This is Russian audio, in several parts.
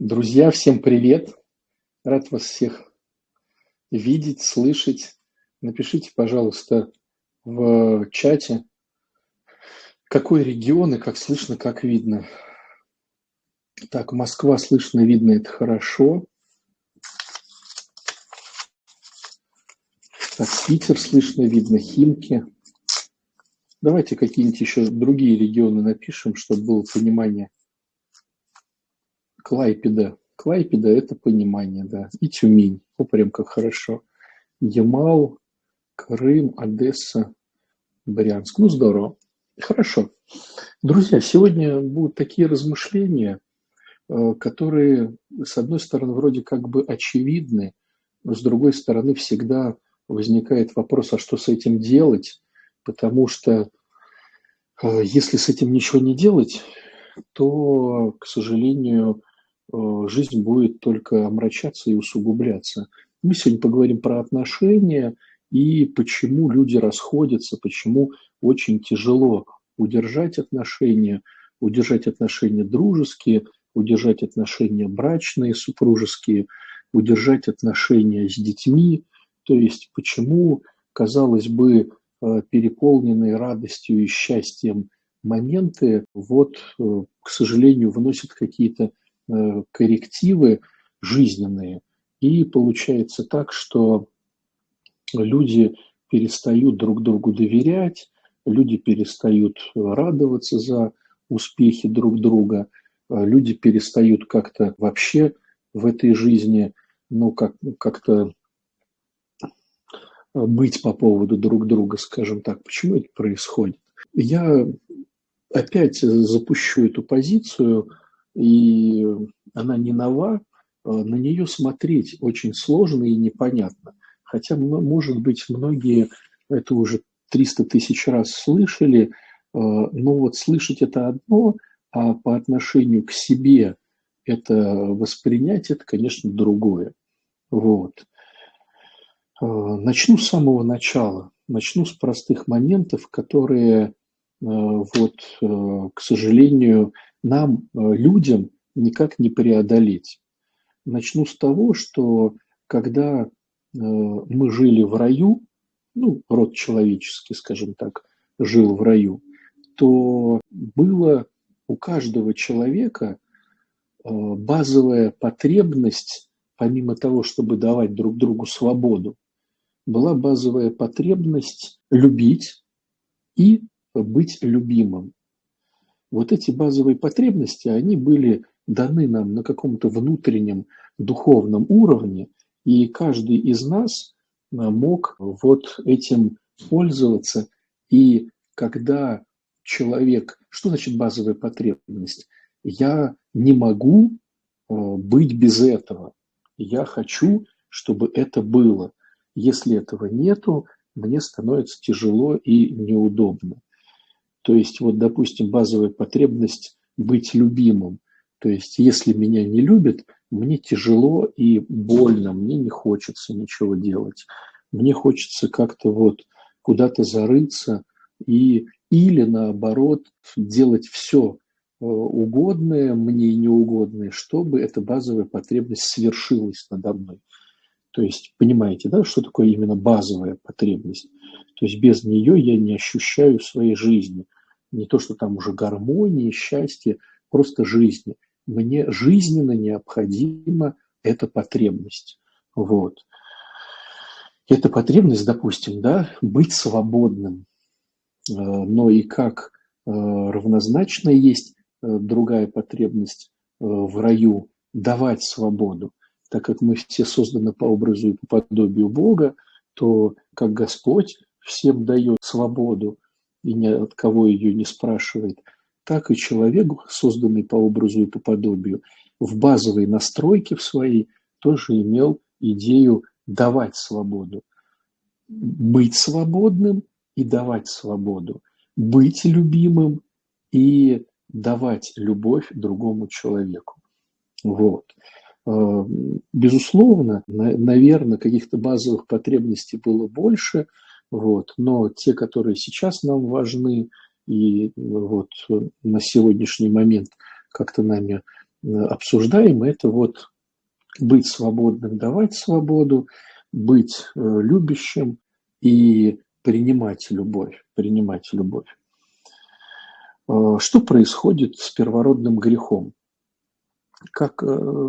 Друзья, всем привет! Рад вас всех видеть, слышать. Напишите, пожалуйста, в чате, какой регион и как слышно, как видно. Так, Москва слышно, видно, это хорошо. Так, Питер слышно, видно, Химки. Давайте какие-нибудь еще другие регионы напишем, чтобы было понимание. Клайпеда. Клайпеда – это понимание, да. И Тюмень. О, прям как хорошо. Ямал, Крым, Одесса, Брянск. Ну, здорово. Хорошо. Друзья, сегодня будут такие размышления, э, которые, с одной стороны, вроде как бы очевидны, но с другой стороны, всегда возникает вопрос, а что с этим делать? Потому что э, если с этим ничего не делать, то, к сожалению, жизнь будет только омрачаться и усугубляться. Мы сегодня поговорим про отношения и почему люди расходятся, почему очень тяжело удержать отношения, удержать отношения дружеские, удержать отношения брачные, супружеские, удержать отношения с детьми. То есть почему, казалось бы, э, переполненные радостью и счастьем моменты, вот, э, к сожалению, вносят какие-то Э, коррективы жизненные. И получается так, что люди перестают друг другу доверять, люди перестают радоваться за успехи друг друга, э, люди перестают как-то вообще в этой жизни, ну, как, как-то быть по поводу друг друга, скажем так. Почему это происходит? Я опять запущу эту позицию – и она не нова, а на нее смотреть очень сложно и непонятно. Хотя, может быть, многие это уже 300 тысяч раз слышали, а, но вот слышать это одно, а по отношению к себе это воспринять, это, конечно, другое. Вот. А, начну с самого начала. Начну с простых моментов, которые, вот, к сожалению, нам, э, людям, никак не преодолеть. Начну с того, что когда э, мы жили в раю, ну, род человеческий, скажем так, жил в раю, то было у каждого человека э, базовая потребность, помимо того, чтобы давать друг другу свободу, была базовая потребность любить и быть любимым. Вот эти базовые потребности, они были даны нам на каком-то внутреннем духовном уровне, и каждый из нас э, мог вот этим пользоваться. И когда человек... Что значит базовая потребность? Я не могу э, быть без этого. Я хочу, чтобы это было. Если этого нету, мне становится тяжело и неудобно. То есть, вот, допустим, базовая потребность быть любимым. То есть, если меня не любят, мне тяжело и больно, мне не хочется ничего делать. Мне хочется как-то вот куда-то зарыться и или наоборот делать все э, угодное мне и неугодное, чтобы эта базовая потребность свершилась надо мной. То есть, понимаете, да, что такое именно базовая потребность? То есть без нее я не ощущаю своей жизни. Не то, что там уже гармонии, счастье, просто жизни. Мне жизненно необходима эта потребность. Вот. Эта потребность, допустим, да, быть свободным. Э, но и как э, равнозначно есть э, другая потребность в раю давать свободу. Так как мы все созданы по образу и по подобию Бога, то как Господь всем дает свободу и ни от кого ее не спрашивает, так и человек, созданный по образу и по подобию, в базовой настройке в своей тоже имел идею давать свободу. Быть свободным и давать свободу. Быть любимым и давать любовь другому человеку. Вот. Э, безусловно, наверное, каких-то базовых потребностей было больше, вот, но те, которые сейчас нам важны и вот на сегодняшний момент как-то нами обсуждаем, это вот быть свободным, давать свободу, быть любящим и принимать любовь, принимать любовь. Что происходит с первородным грехом? Как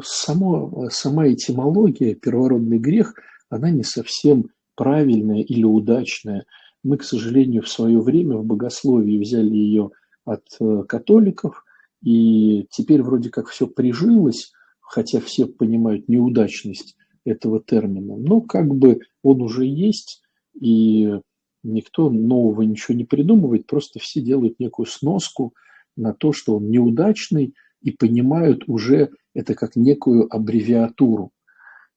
само, сама этимология, первородный грех, она не совсем правильная или удачная. Мы, к сожалению, в свое время в богословии взяли ее от э, католиков, и теперь вроде как все прижилось, хотя все понимают неудачность этого термина, но как бы он уже есть, и никто нового ничего не придумывает, просто все делают некую сноску на то, что он неудачный, и понимают уже это как некую аббревиатуру.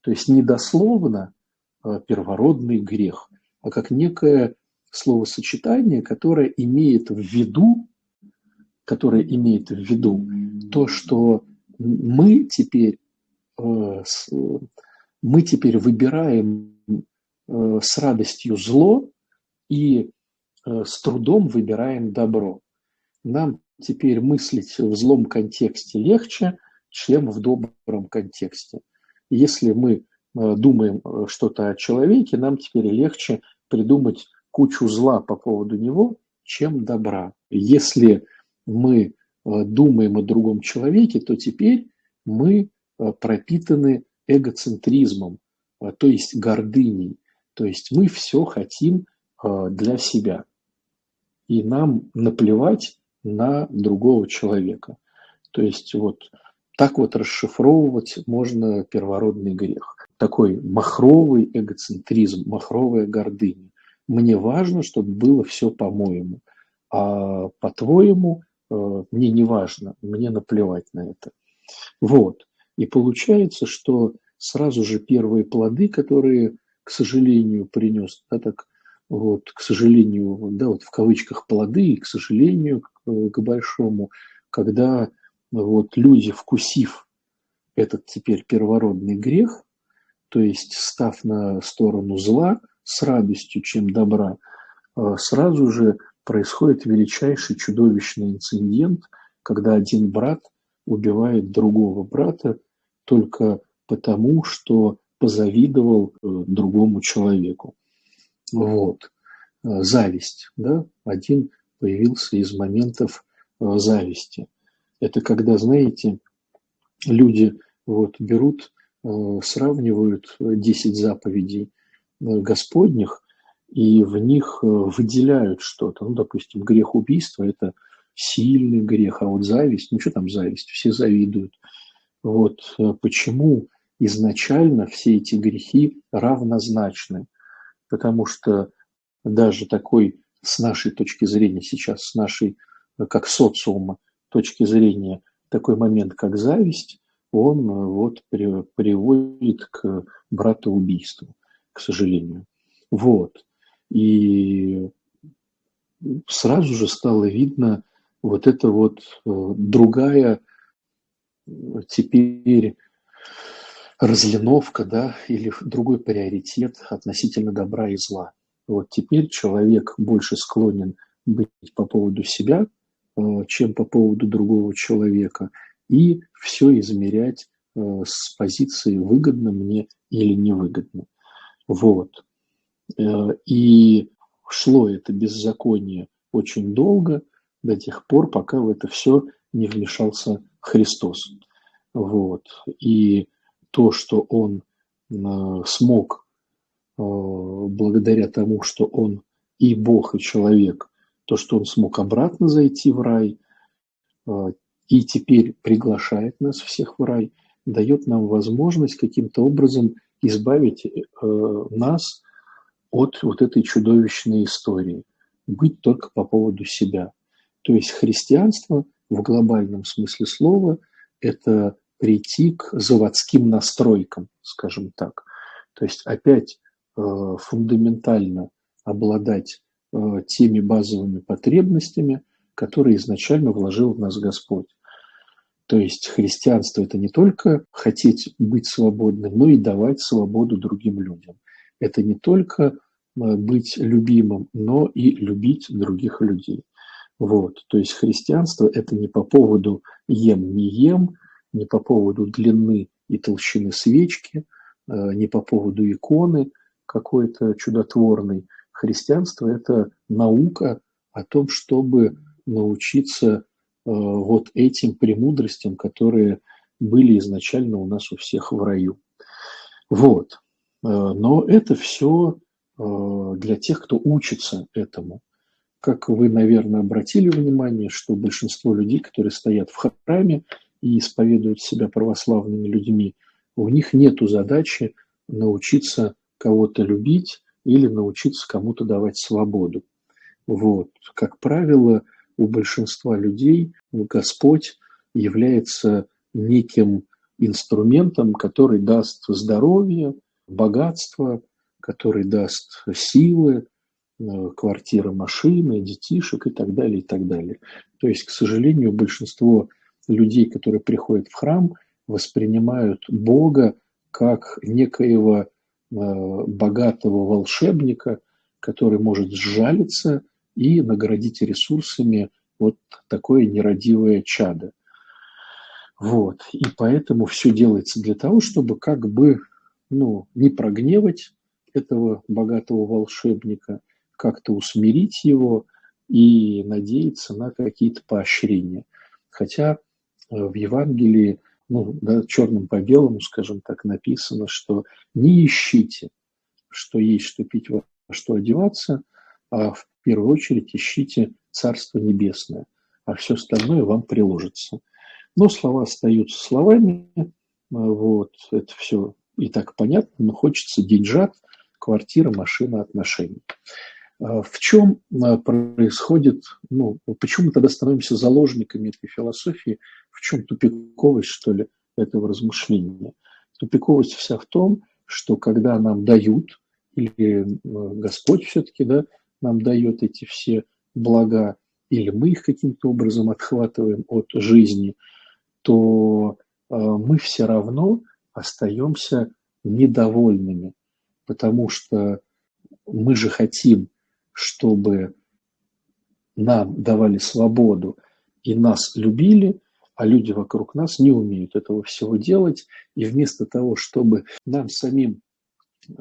То есть не дословно а, первородный грех, а как некое словосочетание, которое имеет в виду которая имеет в виду то, что мы теперь, э, мы теперь выбираем э, с радостью зло и э, с трудом выбираем добро. Нам теперь мыслить в злом контексте легче, чем в добром контексте. Если мы думаем что-то о человеке, нам теперь легче придумать кучу зла по поводу него, чем добра. Если мы э, думаем о другом человеке, то теперь мы э, пропитаны эгоцентризмом, э, то есть гордыней. То есть мы все хотим для себя. И нам наплевать на другого человека. То есть вот так вот расшифровывать можно первородный грех. Такой махровый эгоцентризм, махровая гордыня. Мне важно, чтобы было все по-моему. А по-твоему Э, мне не важно, мне наплевать на это. Вот. И получается, что сразу же первые плоды, которые, к сожалению, принес, да, так вот, к сожалению, да, вот в кавычках плоды, и, к сожалению, к, к большому, когда вот люди, вкусив этот теперь первородный грех, то есть став на сторону зла с радостью, чем добра, э, сразу же происходит величайший чудовищный инцидент, когда один брат убивает другого брата только потому, что позавидовал э, другому человеку. Вот. Э, зависть. Да? Один появился из моментов э, зависти. Это когда, знаете, люди вот берут, сравнивают 10 заповедей Господних и в них э, выделяют что-то. Ну, допустим, грех убийства – это сильный грех, а вот зависть, ну что там зависть, все завидуют. Вот э, почему изначально все эти грехи равнозначны, потому что даже такой с нашей точки зрения сейчас, с нашей э, как социума точки зрения, такой момент, как зависть, он вот приводит к братоубийству, к сожалению. Вот. И сразу же стало видно вот это вот э, другая теперь разлиновка, да, или другой приоритет относительно добра и зла. Вот теперь человек больше склонен быть по поводу себя, э, чем по поводу другого человека, и все измерять э, с позиции выгодно мне или невыгодно. Вот. Э, и шло это беззаконие очень долго, до тех пор, пока в это все не вмешался Христос. Вот. И то, что он смог благодаря тому, что он и Бог, и человек, то, что он смог обратно зайти в рай, и теперь приглашает нас всех в рай, дает нам возможность каким-то образом избавить нас от вот этой чудовищной истории, быть только по поводу себя. То есть христианство в глобальном смысле слова – это прийти к заводским настройкам, скажем так. То есть опять э, фундаментально обладать э, теми базовыми потребностями, которые изначально вложил в нас Господь. То есть христианство – это не только хотеть быть свободным, но и давать свободу другим людям. Это не только Э, быть любимым, но и любить других людей. Вот. То есть христианство – это не по поводу ем, не ем, не по поводу длины и толщины свечки, не по поводу иконы какой-то чудотворной. Христианство – это наука о том, чтобы научиться вот этим премудростям, которые были изначально у нас у всех в раю. Вот. Но это все для тех, кто учится этому. Как вы, наверное, обратили внимание, что большинство людей, которые стоят в храме и исповедуют себя православными людьми, у них нет задачи научиться кого-то любить или научиться кому-то давать свободу. Вот. Как правило, у большинства людей Господь является неким инструментом, который даст здоровье, богатство, который даст силы, э, квартиры, машины, детишек и так далее, и так далее. То есть, к сожалению, большинство людей, которые приходят в храм, воспринимают Бога как некоего богатого волшебника, который может сжалиться и наградить ресурсами вот такое нерадивое чадо. Вот. И поэтому все делается для того, чтобы как бы ну, не прогневать этого богатого волшебника, как-то усмирить его и надеяться на какие-то поощрения. Хотя э, в Евангелии, ну, да, черным по белому, скажем так, написано, что не ищите, что есть, что пить, во что одеваться, а в первую очередь ищите Царство Небесное, а все остальное вам приложится. Но слова остаются словами, вот, это все и так понятно, но хочется деньжат, квартира, машина, отношения. А в чем а, происходит, ну, почему мы тогда становимся заложниками этой философии, в чем тупиковость, что ли, этого размышления? Тупиковость вся в том, что когда нам дают, или Господь все-таки да, нам дает эти все блага, или мы их каким-то образом отхватываем от жизни, то а, мы все равно остаемся недовольными потому что мы же хотим, чтобы нам давали свободу и нас любили, а люди вокруг нас не умеют этого всего делать. И вместо того, чтобы нам самим э,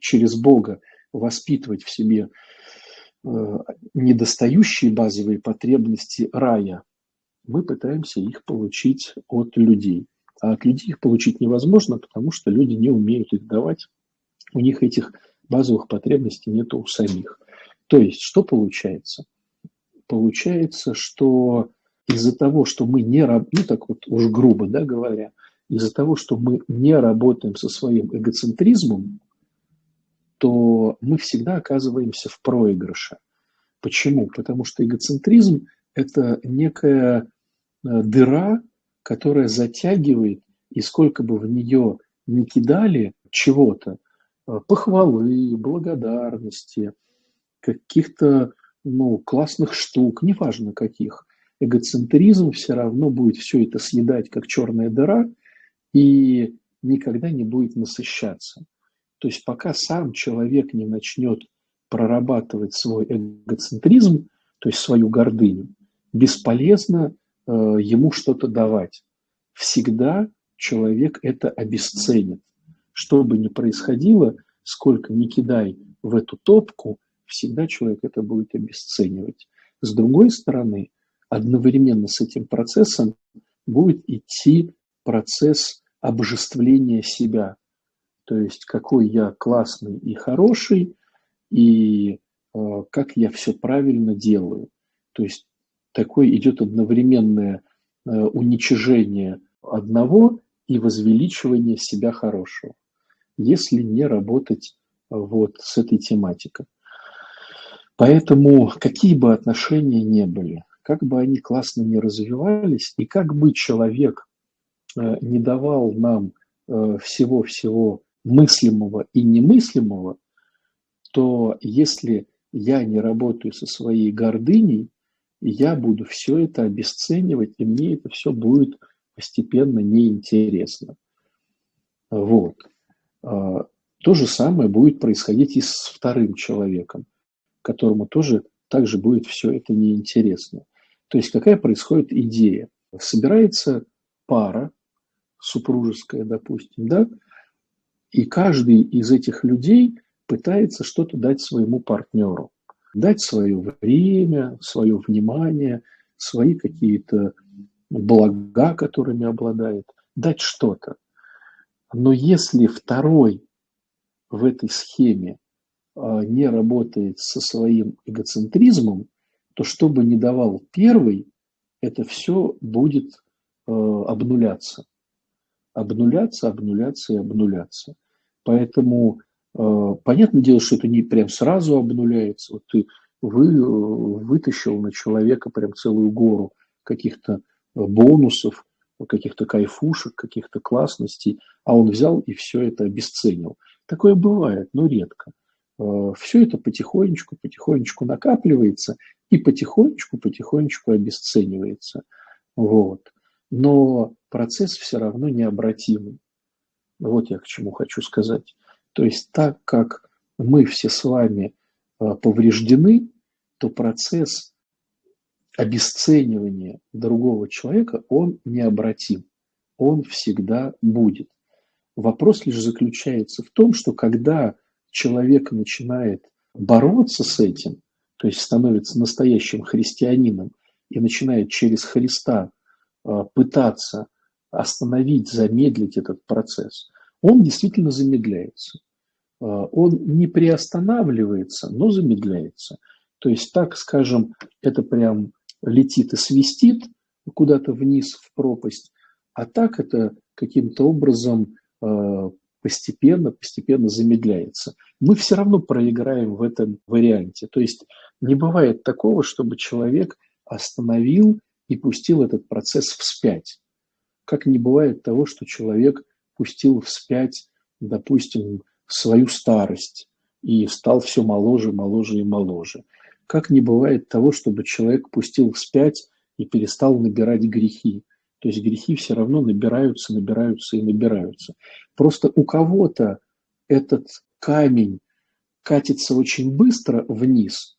через Бога воспитывать в себе э, недостающие базовые потребности рая, мы пытаемся их получить от людей. А от людей их получить невозможно, потому что люди не умеют их давать у них этих базовых потребностей нет у самих. То есть, что получается? Получается, что из-за того, что мы не работаем, ну так вот уж грубо да, говоря, из-за того, что мы не работаем со своим эгоцентризмом, то мы всегда оказываемся в проигрыше. Почему? Потому что эгоцентризм – это некая э, дыра, которая затягивает, и сколько бы в нее не кидали чего-то, похвалы, благодарности, каких-то ну, классных штук, неважно каких. Эгоцентризм все равно будет все это съедать, как черная дыра, и никогда не будет насыщаться. То есть пока сам человек не начнет прорабатывать свой эгоцентризм, то есть свою гордыню, бесполезно э, ему что-то давать. Всегда человек это обесценит что бы ни происходило, сколько ни кидай в эту топку, всегда человек это будет обесценивать. С другой стороны, одновременно с этим процессом будет идти процесс обожествления себя. То есть, какой я классный и хороший, и э, как я все правильно делаю. То есть, такое идет одновременное э, уничижение одного и возвеличивание себя хорошего если не работать вот с этой тематикой. Поэтому какие бы отношения ни были, как бы они классно не развивались, и как бы человек э, не давал нам э, всего-всего мыслимого и немыслимого, то если я не работаю со своей гордыней, я буду все это обесценивать, и мне это все будет постепенно неинтересно. Вот. А, то же самое будет происходить и с вторым человеком, которому тоже также будет все это неинтересно. То есть какая происходит идея? Собирается пара супружеская, допустим, да, и каждый из этих людей пытается что-то дать своему партнеру. Дать свое время, свое внимание, свои какие-то блага, которыми обладает, дать что-то. Но если второй в этой схеме а, не работает со своим эгоцентризмом, то что бы ни давал первый, это все будет а, обнуляться. Обнуляться, обнуляться и обнуляться. Поэтому а, понятное дело, что это не прям сразу обнуляется. Вот ты вы, вытащил на человека прям целую гору каких-то бонусов, каких-то кайфушек, каких-то классностей, а он взял и все это обесценил. Такое бывает, но редко. Э, все это потихонечку, потихонечку накапливается и потихонечку, потихонечку обесценивается. Вот. Но процесс все равно необратимый. Вот я к чему хочу сказать. То есть так как мы все с вами э, повреждены, то процесс обесценивания другого человека, он необратим. Он всегда будет. Вопрос лишь заключается в том, что когда человек начинает бороться с этим, то есть становится настоящим христианином и начинает через Христа а, пытаться остановить, замедлить этот процесс, он действительно замедляется. А, он не приостанавливается, но замедляется. То есть, так скажем, это прям летит и свистит куда-то вниз в пропасть, а так это каким-то образом э, постепенно, постепенно замедляется. Мы все равно проиграем в этом варианте. То есть не бывает такого, чтобы человек остановил и пустил этот процесс вспять. Как не бывает того, что человек пустил вспять, допустим, свою старость и стал все моложе, моложе и моложе. Как не бывает того, чтобы человек пустил вспять и перестал набирать грехи. То есть грехи все равно набираются, набираются и набираются. Просто у кого-то этот камень катится очень быстро вниз,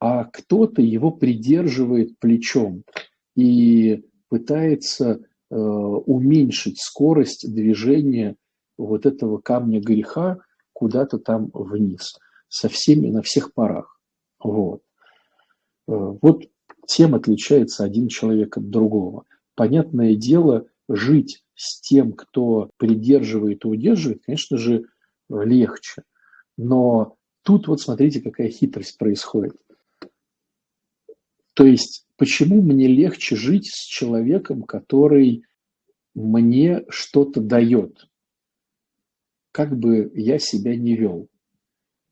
а кто-то его придерживает плечом и пытается э, уменьшить скорость движения вот этого камня греха куда-то там вниз, со всеми, на всех парах. Вот. Э, вот тем отличается один человек от другого. Понятное дело, жить с тем, кто придерживает и удерживает, конечно же, легче. Но тут вот смотрите, какая хитрость происходит. То есть, почему мне легче жить с человеком, который мне что-то дает, как бы я себя не вел?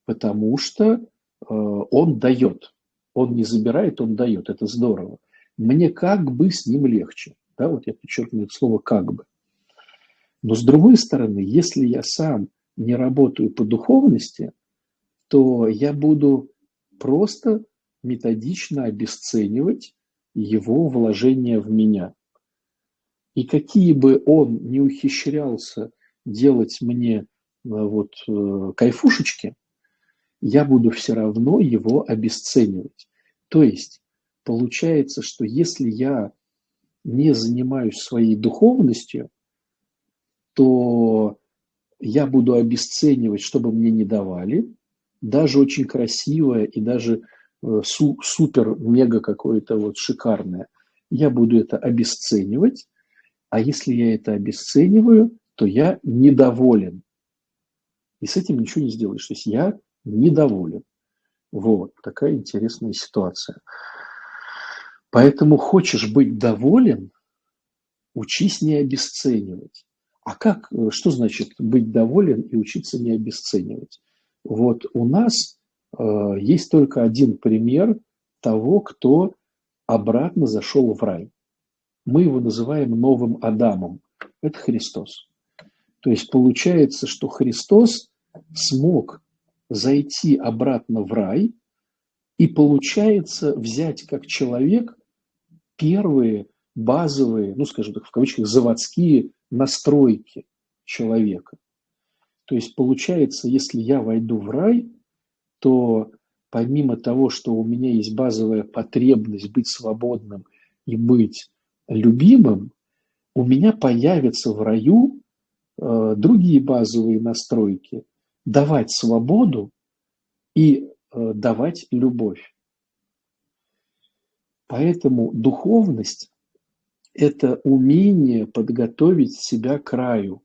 Потому что он дает. Он не забирает, он дает. Это здорово. Мне как бы с ним легче. Да, вот я подчеркиваю это слово «как бы». Но с другой стороны, если я сам не работаю по духовности, то я буду просто методично обесценивать его вложение в меня. И какие бы он не ухищрялся делать мне э, вот э, кайфушечки – я буду все равно его обесценивать. То есть получается, что если я не занимаюсь своей духовностью, то я буду обесценивать, чтобы мне не давали, даже очень красивое и даже э, су супер мега какое-то вот шикарное. Я буду это обесценивать, а если я это обесцениваю, то я недоволен. И с этим ничего не сделаешь. То есть я недоволен. Вот такая интересная ситуация. Поэтому хочешь быть доволен, учись не обесценивать. А как, э, что значит быть доволен и учиться не обесценивать? Вот у нас э, есть только один пример того, кто обратно зашел в рай. Мы его называем новым Адамом. Это Христос. То есть получается, что Христос смог зайти обратно в рай и получается взять как человек первые базовые, ну скажем так, в кавычках, заводские настройки человека. То есть получается, если я войду в рай, то помимо того, что у меня есть базовая потребность быть свободным и быть любимым, у меня появятся в раю э, другие базовые настройки. Давать свободу и э, давать любовь. Поэтому духовность – это умение подготовить себя к раю,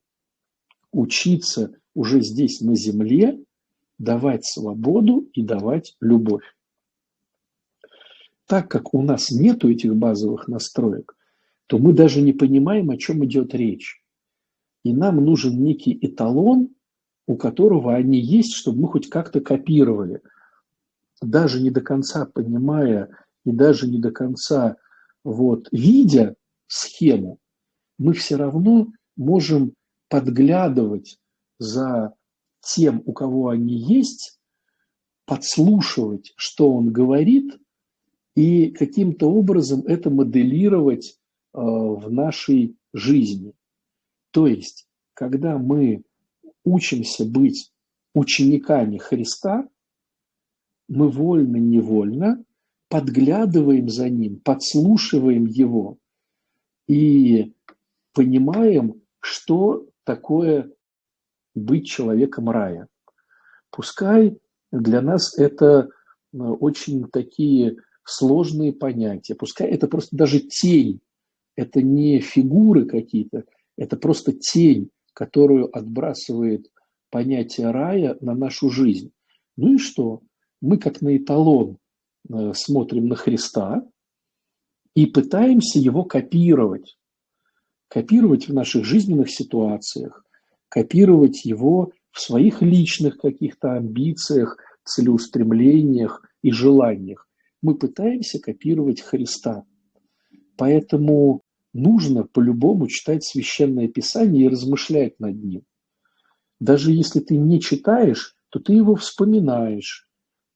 учиться уже здесь на земле давать свободу и давать любовь. Так как у нас нет этих базовых настроек, то мы даже не понимаем, о чем идет речь. И нам нужен некий эталон, у которого они есть, чтобы мы хоть как-то копировали. Даже не до конца понимая и даже не до конца вот, видя схему, мы все равно можем подглядывать за тем, у кого они есть, подслушивать, что он говорит, и каким-то образом это моделировать э, в нашей жизни. То есть, когда мы учимся быть учениками Христа, мы вольно-невольно подглядываем за Ним, подслушиваем Его и понимаем, что такое быть человеком рая. Пускай для нас это э, очень такие сложные понятия, пускай это просто даже тень, это не фигуры какие-то, это просто тень, которую отбрасывает понятие рая на нашу жизнь. Ну и что? Мы как на эталон э, смотрим на Христа и пытаемся его копировать. Копировать в наших жизненных ситуациях, копировать его в своих личных каких-то амбициях, целеустремлениях и желаниях. Мы пытаемся копировать Христа. Поэтому нужно по-любому читать Священное Писание и размышлять над ним. Даже если ты не читаешь, то ты его вспоминаешь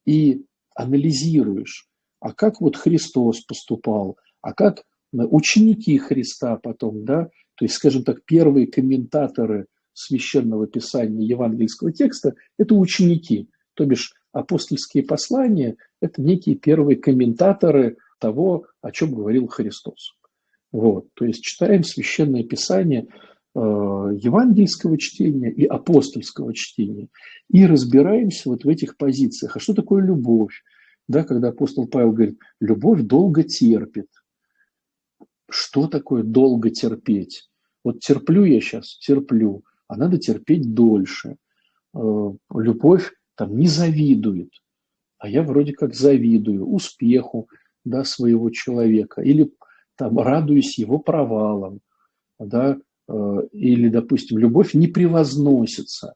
и анализируешь. А как вот Христос поступал, а как ученики Христа потом, да, то есть, скажем так, первые комментаторы – священного писания евангельского текста – это ученики, то бишь апостольские послания – это некие первые комментаторы того, о чем говорил Христос. Вот, то есть читаем священное писание э, евангельского чтения и апостольского чтения и разбираемся вот в этих позициях. А что такое любовь? Да, когда апостол Павел говорит, любовь долго терпит. Что такое долго терпеть? Вот терплю я сейчас, терплю а надо терпеть дольше. Э, любовь там не завидует, а я вроде как завидую успеху да, своего человека или там радуюсь его провалам, да, э, или, допустим, любовь не превозносится.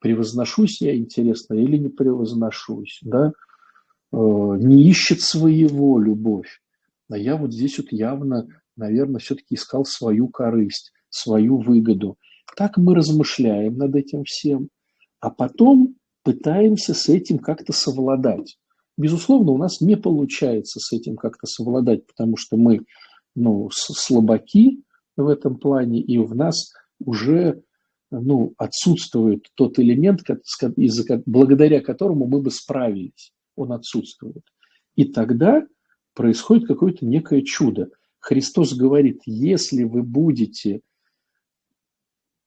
Превозношусь я, интересно, или не превозношусь, да, э, не ищет своего любовь. А я вот здесь вот явно, наверное, все-таки искал свою корысть, свою выгоду. Так мы размышляем над этим всем, а потом пытаемся с этим как-то совладать. Безусловно, у нас не получается с этим как-то совладать, потому что мы ну, слабаки в этом плане, и в нас уже ну, отсутствует тот элемент, благодаря которому мы бы справились. Он отсутствует. И тогда происходит какое-то некое чудо. Христос говорит, если вы будете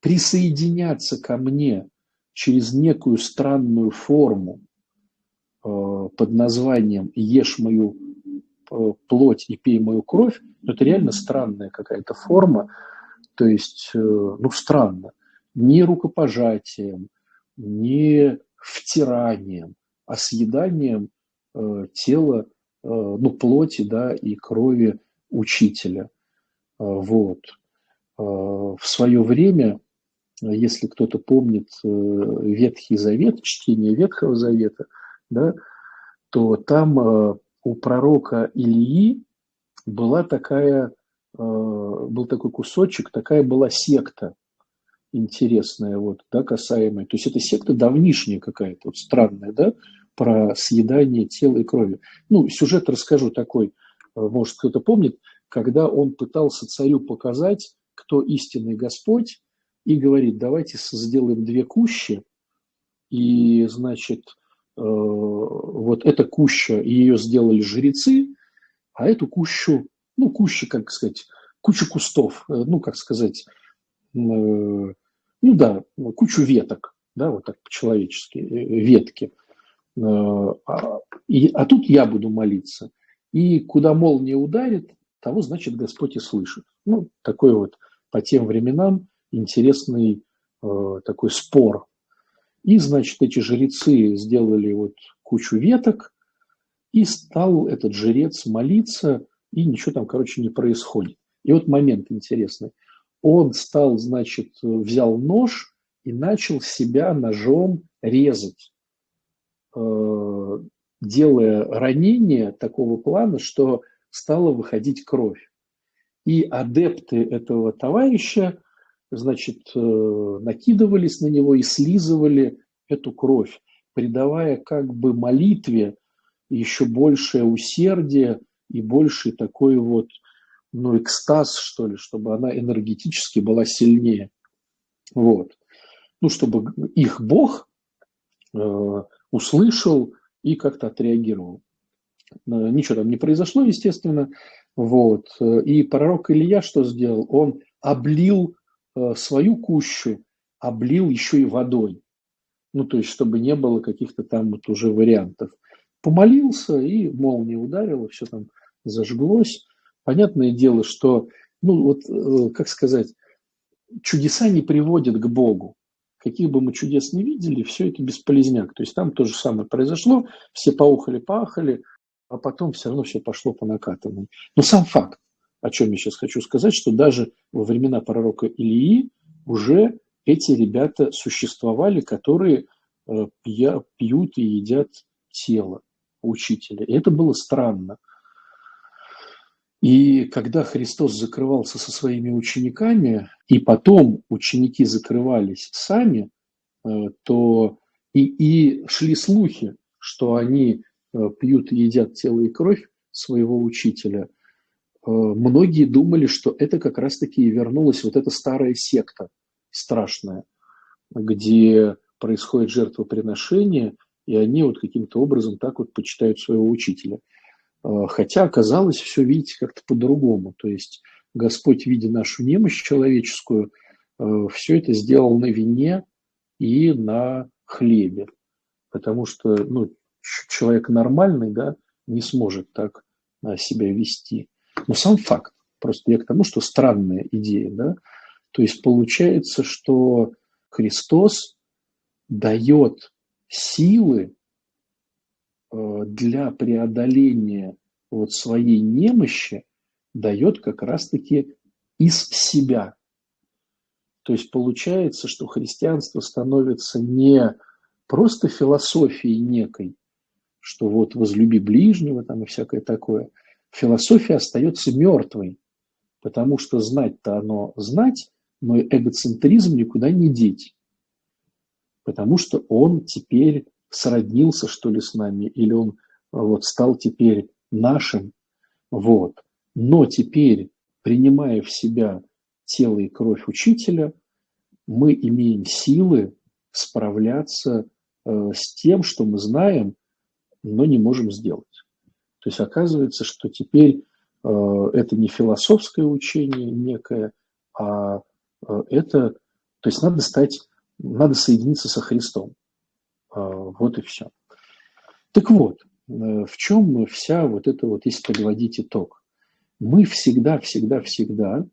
присоединяться ко мне через некую странную форму под названием «Ешь мою э, плоть и пей мою кровь», но это реально странная какая-то форма, то есть, э, ну, странно, не рукопожатием, не втиранием, а съеданием тела, ну, плоти, да, и крови учителя. Вот. В свое время если кто-то помнит э, Ветхий Завет, чтение Ветхого Завета, да, то там э, у пророка Ильи была такая, э, был такой кусочек, такая была секта интересная, вот, да, касаемая. То есть это секта давнишняя какая-то, вот странная, да, про съедание тела и крови. Ну, сюжет расскажу такой, может, кто-то помнит, когда он пытался царю показать, кто истинный Господь, и говорит, давайте сделаем две кущи, и, значит, э, вот эта куща, ее сделали жрецы, а эту кущу, ну, куща, как сказать, кучу кустов, ну, как сказать, ну да, кучу веток, да, вот так по-человечески, ветки. А, и, а тут я буду молиться. И куда молния ударит, того, значит, Господь и слышит. Ну, такой вот по тем временам интересный э, такой спор. И, значит, эти жрецы сделали вот кучу веток, и стал этот жрец молиться, и ничего там, короче, не происходит. И вот момент интересный. Он стал, значит, взял нож и начал себя ножом резать, э, делая ранение такого плана, что стала выходить кровь. И адепты этого товарища, значит, э, накидывались на него и слизывали эту кровь, придавая как бы молитве еще большее усердие и больший такой вот, ну, экстаз, что ли, чтобы она энергетически была сильнее. Вот. Ну, чтобы их Бог э, услышал и как-то отреагировал. Э, ничего там не произошло, естественно. Вот. И пророк Илья что сделал? Он облил э, свою кущу, облил еще и водой. Ну, то есть, чтобы не было каких-то там вот уже вариантов. Помолился, и молния ударила, все там зажглось. Понятное дело, что, ну, вот, э, как сказать, чудеса не приводят к Богу. Каких бы мы чудес не видели, все это бесполезняк. То есть там то же самое произошло, все поухали-пахали, а потом все равно все пошло по накатанной. Но сам факт, о чем я сейчас хочу сказать, что даже во времена пророка Илии уже эти ребята существовали, которые э, пьют и едят тело учителя. И это было странно. И когда Христос закрывался со своими учениками, и потом ученики закрывались сами, э, то и, и шли слухи, что они Э, пьют и едят тело и кровь своего учителя, многие думали, что это как раз-таки и вернулась вот эта старая секта страшная, где происходит жертвоприношение, и они вот каким-то образом так вот почитают своего учителя. Э, хотя оказалось все, видите, как-то по-другому. То есть Господь, видя нашу немощь человеческую, все это сделал на вине и на хлебе. Потому что ну, человек нормальный, да, не сможет так себя вести. Но сам факт, просто я к тому, что странная идея, да, то есть получается, что Христос дает силы э, для преодоления вот своей немощи, дает как раз-таки из себя. То есть получается, что христианство становится не просто философией некой, что вот возлюби ближнего там и всякое такое. Философия остается мертвой, потому что знать-то оно знать, но эгоцентризм никуда не деть. Потому что он теперь сроднился, что ли, с нами, или он вот стал теперь нашим. Вот. Но теперь, принимая в себя тело и кровь учителя, мы имеем силы справляться э, с тем, что мы знаем, но не можем сделать. То есть оказывается, что теперь э, это не философское учение некое, а э, это, то есть надо стать, надо соединиться со Христом. Э, вот и все. Так вот, в чем вся вот эта вот, если подводить итог, мы всегда, всегда, всегда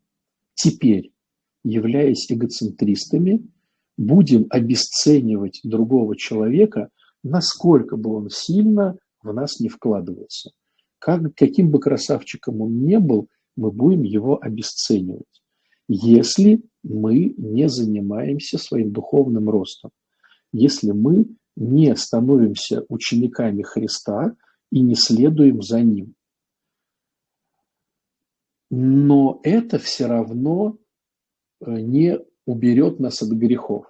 теперь, являясь эгоцентристами, будем обесценивать другого человека насколько бы он сильно в нас не вкладывался. Как, каким бы красавчиком он не был, мы будем его обесценивать, если мы не занимаемся своим духовным ростом, если мы не становимся учениками Христа и не следуем за Ним. Но это все равно э, не уберет нас от грехов.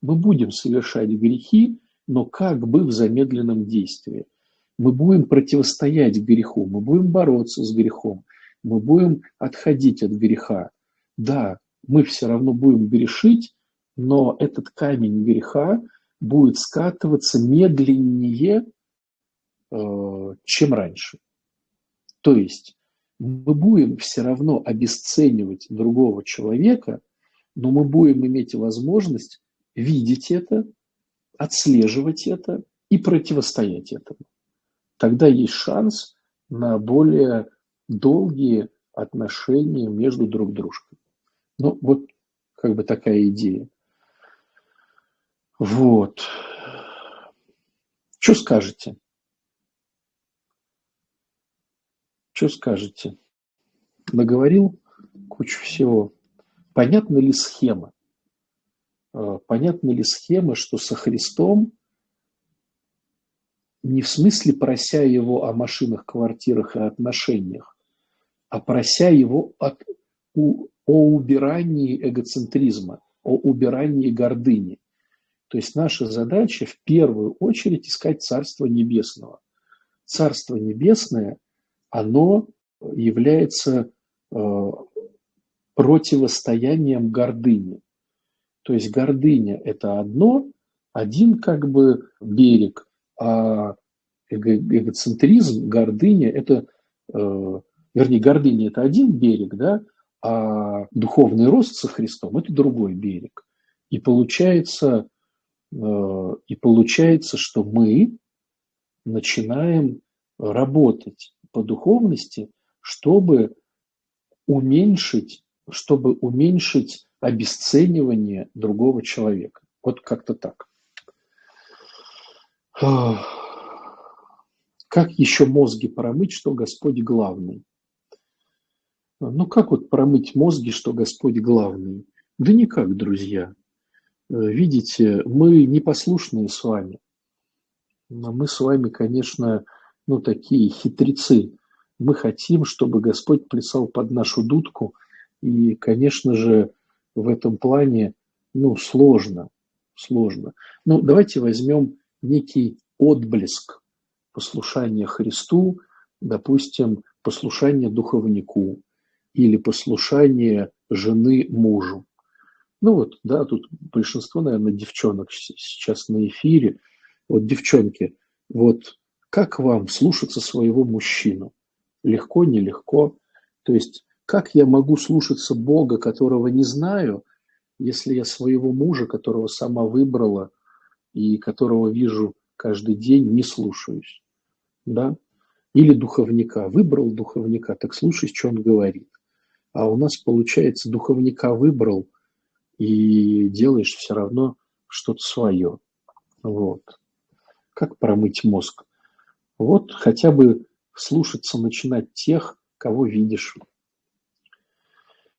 Мы будем совершать грехи, но как бы в замедленном действии. Мы будем противостоять греху, мы будем бороться с грехом, мы будем отходить от греха. Да, мы все равно будем грешить, но этот камень греха будет скатываться медленнее, э, чем раньше. То есть мы будем все равно обесценивать другого человека, но мы будем иметь возможность видеть это, отслеживать это и противостоять этому. Тогда есть шанс на более долгие отношения между друг дружкой. Ну, вот как бы такая идея. Вот. Что скажете? Что скажете? Наговорил кучу всего. Понятна ли схема? А, понятна ли схема, что со Христом не в смысле прося его о машинах, квартирах и отношениях, а прося его от, у, о убирании эгоцентризма, о убирании гордыни. То есть наша задача в первую очередь искать Царство Небесного. Царство Небесное, оно является э, противостоянием гордыни. То есть гордыня – это одно, один как бы берег, а эго эгоцентризм, гордыня – это, э, вернее, гордыня – это один берег, да, а духовный рост со Христом – это другой берег. И получается, э, и получается, что мы начинаем работать по духовности, чтобы уменьшить, чтобы уменьшить обесценивание другого человека. Вот как-то так. Как еще мозги промыть, что Господь главный? Ну как вот промыть мозги, что Господь главный? Да никак, друзья. Э, видите, мы непослушные с вами. Мы с вами, конечно, ну такие хитрецы. Мы хотим, чтобы Господь плясал под нашу дудку. И, конечно же, в этом плане, ну, сложно, сложно. Ну, давайте возьмем некий отблеск послушания Христу, допустим, послушание духовнику или послушание жены мужу. Ну вот, да, тут большинство, наверное, девчонок сейчас на эфире. Вот, девчонки, вот как вам слушаться своего мужчину? Легко, нелегко? То есть, как я могу слушаться Бога, которого не знаю, если я своего мужа, которого сама выбрала и которого вижу каждый день, не слушаюсь? Да? Или духовника. Выбрал духовника, так слушай, что он говорит. А у нас, получается, духовника выбрал и делаешь все равно что-то свое. Вот. Как промыть мозг? Вот хотя бы слушаться начинать тех, кого видишь.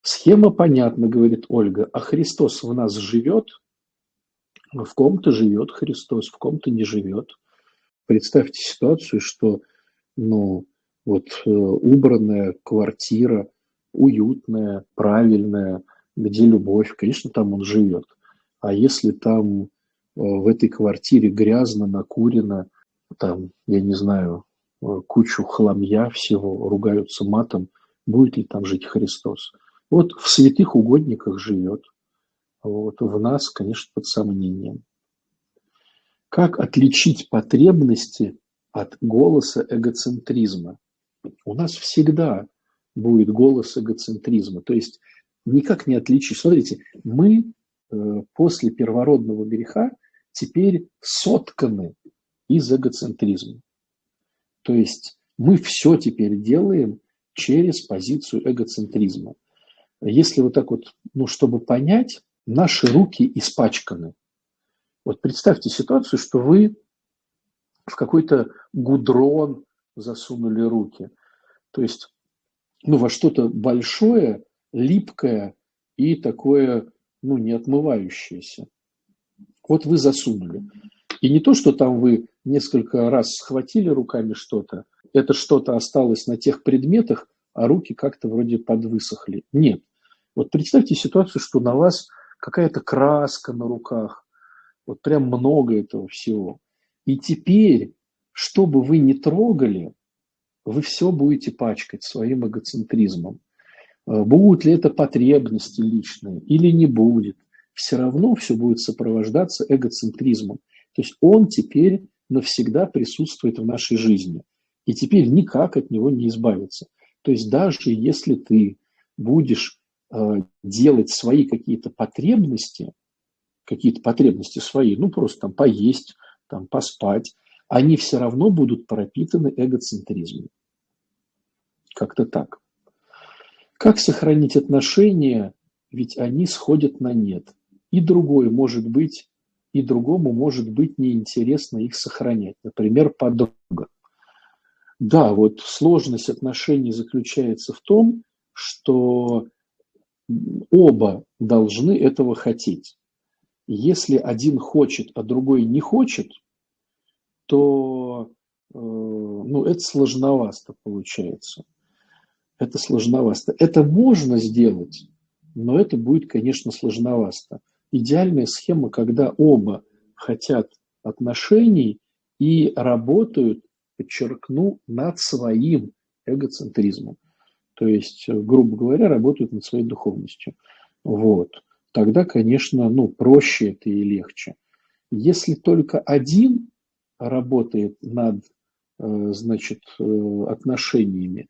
Схема понятна, говорит Ольга, а Христос в нас живет? В ком-то живет Христос, в ком-то не живет. Представьте ситуацию, что ну, вот э, убранная квартира, уютная, правильная, где любовь, конечно, там он живет. А если там э, в этой квартире грязно, накурено, там, я не знаю, э, кучу хламья всего, ругаются матом, будет ли там жить Христос? Вот в святых угодниках живет. Вот, в нас, конечно, под сомнением. Как отличить потребности от голоса эгоцентризма? У нас всегда будет голос эгоцентризма. То есть никак не отличить. Смотрите, мы э, после первородного греха теперь сотканы из эгоцентризма. То есть мы все теперь делаем через позицию эгоцентризма. Если вот так вот, ну, чтобы понять, наши руки испачканы. Вот представьте ситуацию, что вы в какой-то гудрон засунули руки. То есть, ну, во что-то большое, липкое и такое, ну, не отмывающееся. Вот вы засунули. И не то, что там вы несколько раз схватили руками что-то, это что-то осталось на тех предметах, а руки как-то вроде подвысохли. Нет. Вот представьте ситуацию, что на вас какая-то краска на руках, вот прям много этого всего. И теперь, что бы вы ни трогали, вы все будете пачкать своим эгоцентризмом. Э, будут ли это потребности личные или не будет, все равно все будет сопровождаться эгоцентризмом. То есть он теперь навсегда присутствует в нашей жизни. И теперь никак от него не избавиться. То есть даже если ты будешь делать свои какие-то потребности, какие-то потребности свои, ну просто там поесть, там поспать, они все равно будут пропитаны эгоцентризмом. Как-то так. Как сохранить отношения, ведь они сходят на нет. И другой может быть, и другому может быть неинтересно их сохранять. Например, подруга. Да, вот сложность отношений заключается в том, что оба должны этого хотеть. Если один хочет, а другой не хочет, то э, ну, это сложновато получается. Это сложновато. Это можно сделать, но это будет, конечно, сложновато. Идеальная схема, когда оба хотят отношений и работают, подчеркну, над своим эгоцентризмом. То есть, грубо говоря, работают над своей духовностью. Вот. Тогда, конечно, ну, проще это и легче. Если только один работает над, э, значит, э, отношениями,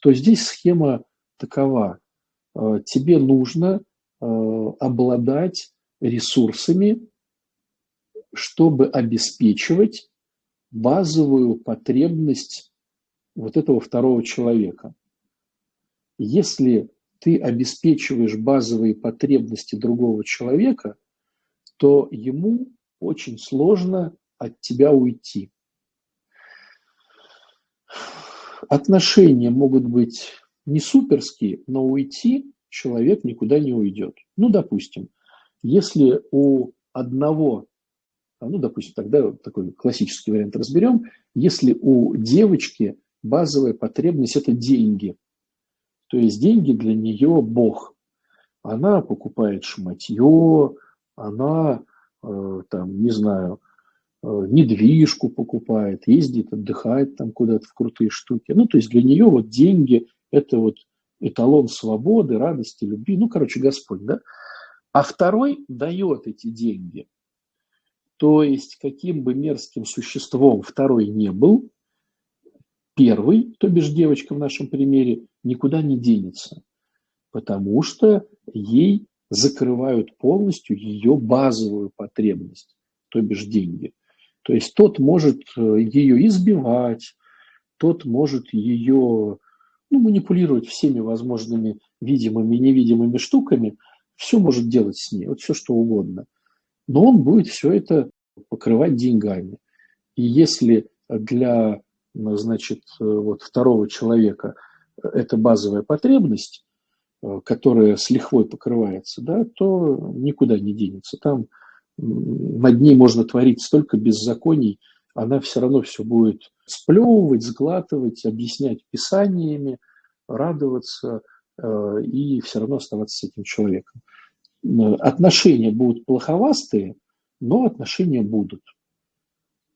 то здесь схема такова. Э, тебе нужно обладать ресурсами, чтобы обеспечивать базовую потребность вот этого второго человека. Если ты обеспечиваешь базовые потребности другого человека, то ему очень сложно от тебя уйти. Отношения могут быть не суперские, но уйти человек никуда не уйдет. Ну, допустим, если у одного, ну, допустим, тогда такой классический вариант разберем, если у девочки базовая потребность – это деньги, то есть деньги для нее – Бог. Она покупает шматье, она, э, там, не знаю, Э, недвижку покупает, ездит отдыхает там куда-то в крутые штуки. Ну, то есть для нее вот деньги – это вот эталон свободы, радости, любви. Ну, короче, Господь, да? А второй дает эти деньги. То есть каким бы мерзким существом второй не был, первый, то бишь девочка в нашем примере, никуда не денется, потому что ей закрывают полностью ее базовую потребность, то бишь деньги – то есть тот может э, ее избивать, тот может ее ну, манипулировать всеми возможными видимыми и невидимыми штуками, все может делать с ней, вот все что угодно. Но он будет все это покрывать деньгами. И если для значит, э, вот второго человека это базовая потребность, э, которая с лихвой покрывается, да, то никуда не денется. Там над ней можно творить столько беззаконий, она все равно все будет сплевывать, сглатывать, объяснять писаниями, радоваться э, и все равно оставаться с этим человеком. Э, отношения будут плоховастые, но отношения будут.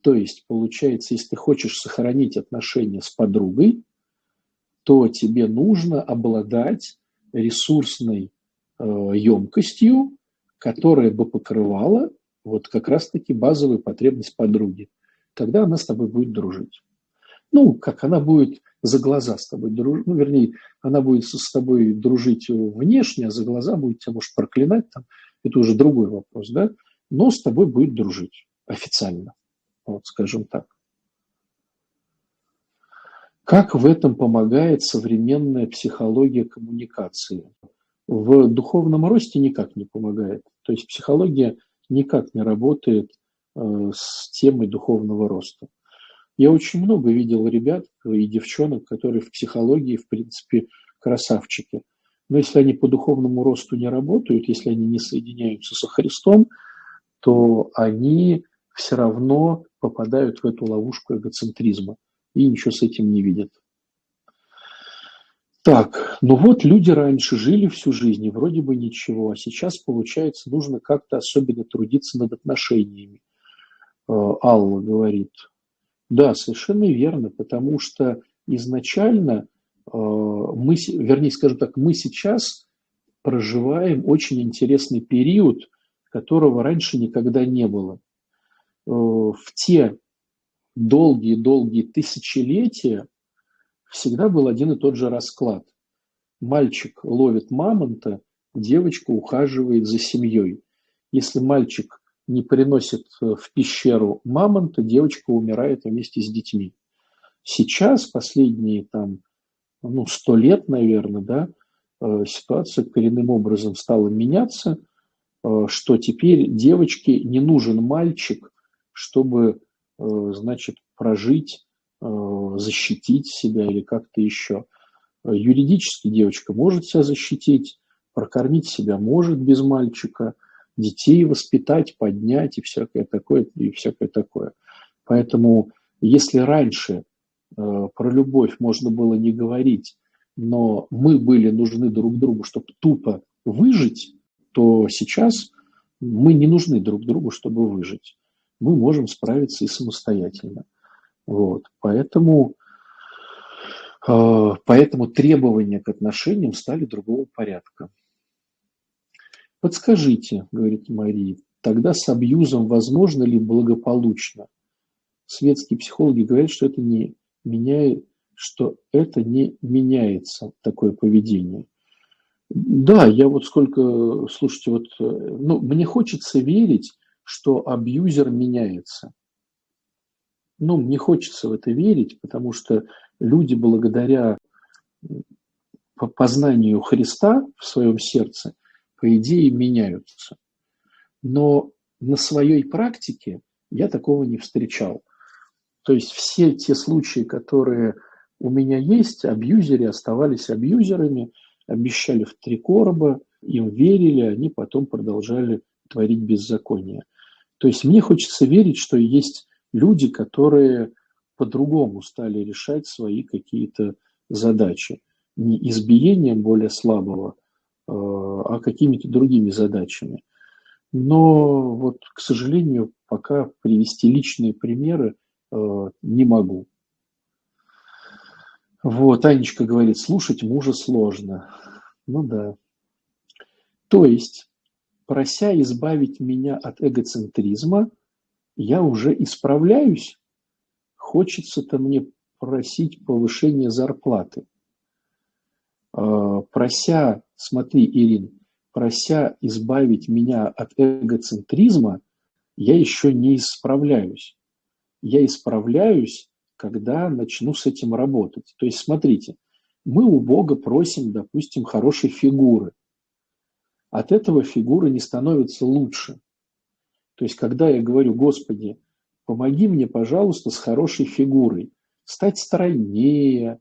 То есть, получается, если ты хочешь сохранить отношения с подругой, то тебе нужно обладать ресурсной э, емкостью, которая бы покрывала вот как раз-таки базовую потребность подруги. Тогда она с тобой будет дружить. Ну, как она будет за глаза с тобой дружить, ну, вернее, она будет с тобой дружить внешне, а за глаза будет тебя, может, проклинать, там, это уже другой вопрос, да, но с тобой будет дружить официально, вот скажем так. Как в этом помогает современная психология коммуникации? в духовном росте никак не помогает. То есть психология никак не работает э, с темой духовного роста. Я очень много видел ребят и девчонок, которые в психологии, в принципе, красавчики. Но если они по духовному росту не работают, если они не соединяются со Христом, то они все равно попадают в эту ловушку эгоцентризма и ничего с этим не видят. Так, ну вот люди раньше жили всю жизнь, и вроде бы ничего, а сейчас, получается, нужно как-то особенно трудиться над отношениями. Э, Алла говорит. Да, совершенно верно, потому что изначально э, мы, вернее, скажем так, мы сейчас проживаем очень интересный период, которого раньше никогда не было. Э, в те долгие-долгие тысячелетия всегда был один и тот же расклад. Мальчик ловит мамонта, девочка ухаживает за семьей. Если мальчик не приносит э, в пещеру мамонта, девочка умирает вместе с детьми. Сейчас, последние там, ну, сто лет, наверное, да, э, ситуация коренным образом стала меняться, что теперь девочке не нужен мальчик, чтобы, значит, прожить, защитить себя или как-то еще. Юридически девочка может себя защитить, прокормить себя может без мальчика – детей воспитать, поднять и всякое такое, и всякое такое. Поэтому если раньше э, про любовь можно было не говорить, но мы были нужны друг другу, чтобы тупо выжить, то сейчас мы не нужны друг другу, чтобы выжить. Мы можем справиться и самостоятельно. Вот. Поэтому, э, поэтому требования к отношениям стали другого порядка. Подскажите, говорит Мария, тогда с абьюзом возможно ли благополучно? Светские психологи говорят, что это не меняет, что это не меняется, такое поведение. Да, я вот сколько, слушайте, вот, ну, мне хочется верить, что абьюзер меняется. Ну, мне хочется в это верить, потому что люди благодаря познанию Христа в своем сердце – по идее, меняются. Но на своей практике я такого не встречал. То есть все те случаи, которые у меня есть, абьюзеры оставались абьюзерами, обещали в три короба, им верили, они потом продолжали творить беззаконие. То есть мне хочется верить, что есть люди, которые по-другому стали решать свои какие-то задачи. Не избиением более слабого, Э, а какими-то другими задачами. Но вот, к сожалению, пока привести личные примеры э, не могу. Вот, Анечка говорит, слушать мужа сложно. Ну да. То есть, прося избавить меня от эгоцентризма, я уже исправляюсь. Хочется-то мне просить повышения зарплаты. Э, прося смотри, Ирин, прося избавить меня от эгоцентризма, я еще не исправляюсь. Я исправляюсь, когда начну с этим работать. То есть, смотрите, мы у Бога просим, допустим, хорошей фигуры. От этого фигура не становится лучше. То есть, когда я говорю, Господи, помоги мне, пожалуйста, с хорошей фигурой, стать стройнее,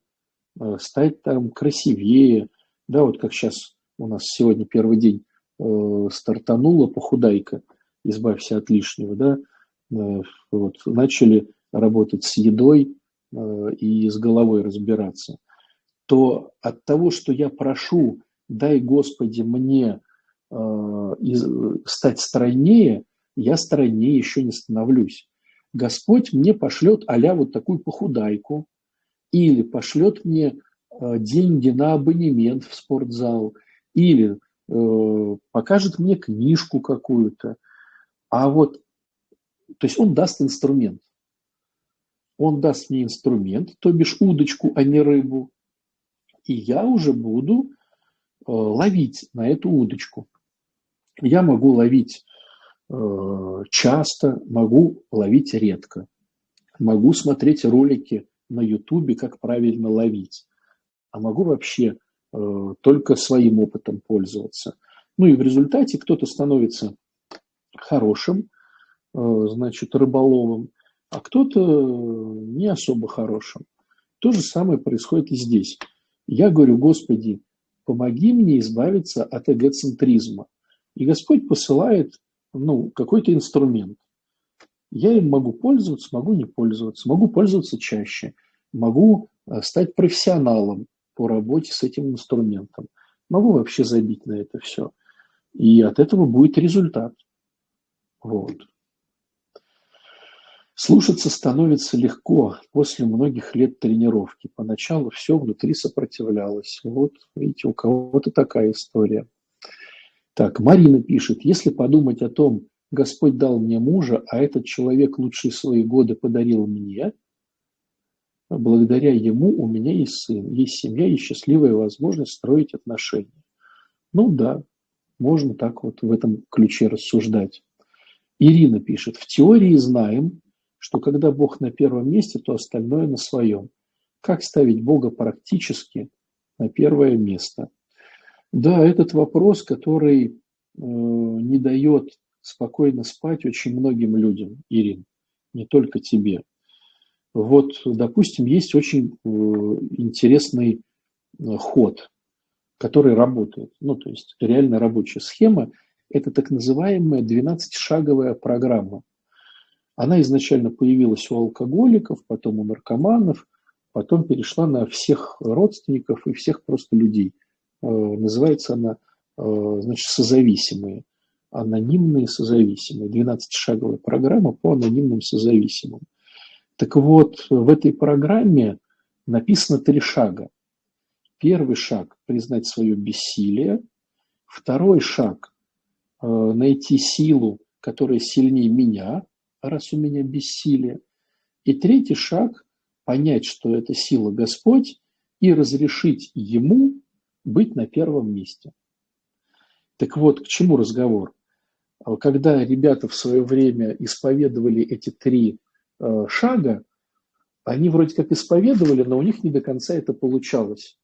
э, стать там красивее, да, вот как сейчас у нас сегодня первый день э, стартанула похудайка, избавься от лишнего, да, э, вот, начали работать с едой э, и с головой разбираться, то от того, что я прошу, дай Господи мне стать стройнее, я стройнее еще не становлюсь. Господь мне пошлет а вот такую похудайку, или пошлет мне Э, деньги на абонемент в спортзал или э, покажет мне книжку какую-то. А вот, то есть он даст инструмент. Он даст мне инструмент, то бишь удочку, а не рыбу. И я уже буду э, ловить на эту удочку. Я могу ловить э, часто, могу ловить редко. Могу смотреть ролики на ютубе, как правильно ловить а могу вообще э, только своим опытом пользоваться. Ну и в результате кто-то становится хорошим, э, значит, рыболовом, а кто-то не особо хорошим. То же самое происходит и здесь. Я говорю, Господи, помоги мне избавиться от эгоцентризма. И Господь посылает ну, какой-то инструмент. Я им могу пользоваться, могу не пользоваться, могу пользоваться чаще, могу э, стать профессионалом, по работе с этим инструментом. Могу вообще забить на это все. И от этого будет результат. Вот. Слушаться становится легко после многих лет тренировки. Поначалу все внутри сопротивлялось. Вот, видите, у кого-то такая история. Так, Марина пишет, если подумать о том, Господь дал мне мужа, а этот человек лучшие свои годы подарил мне, благодаря ему у меня есть сын, есть семья, есть счастливая возможность строить отношения. Ну да, можно так вот в этом ключе рассуждать. Ирина пишет, в теории знаем, что когда Бог на первом месте, то остальное на своем. Как ставить Бога практически на первое место? Да, этот вопрос, который э, не дает спокойно спать очень многим людям, Ирин, не только тебе. Вот, допустим, есть очень э, интересный э, ход, который работает. Ну, то есть реально рабочая схема – это так называемая 12-шаговая программа. Она изначально появилась у алкоголиков, потом у наркоманов, потом перешла на всех родственников и всех просто людей. Э, называется она, значит, созависимые анонимные созависимые. 12-шаговая программа по анонимным созависимым. Так вот, в этой программе написано три шага. Первый шаг – признать свое бессилие. Второй шаг э, – найти силу, которая сильнее меня, раз у меня бессилие. И третий шаг – понять, что это сила Господь, и разрешить Ему быть на первом месте. Так вот, к чему разговор? А когда ребята в свое время исповедовали эти три э, шага, они вроде как исповедовали, но у них не до конца это получалось.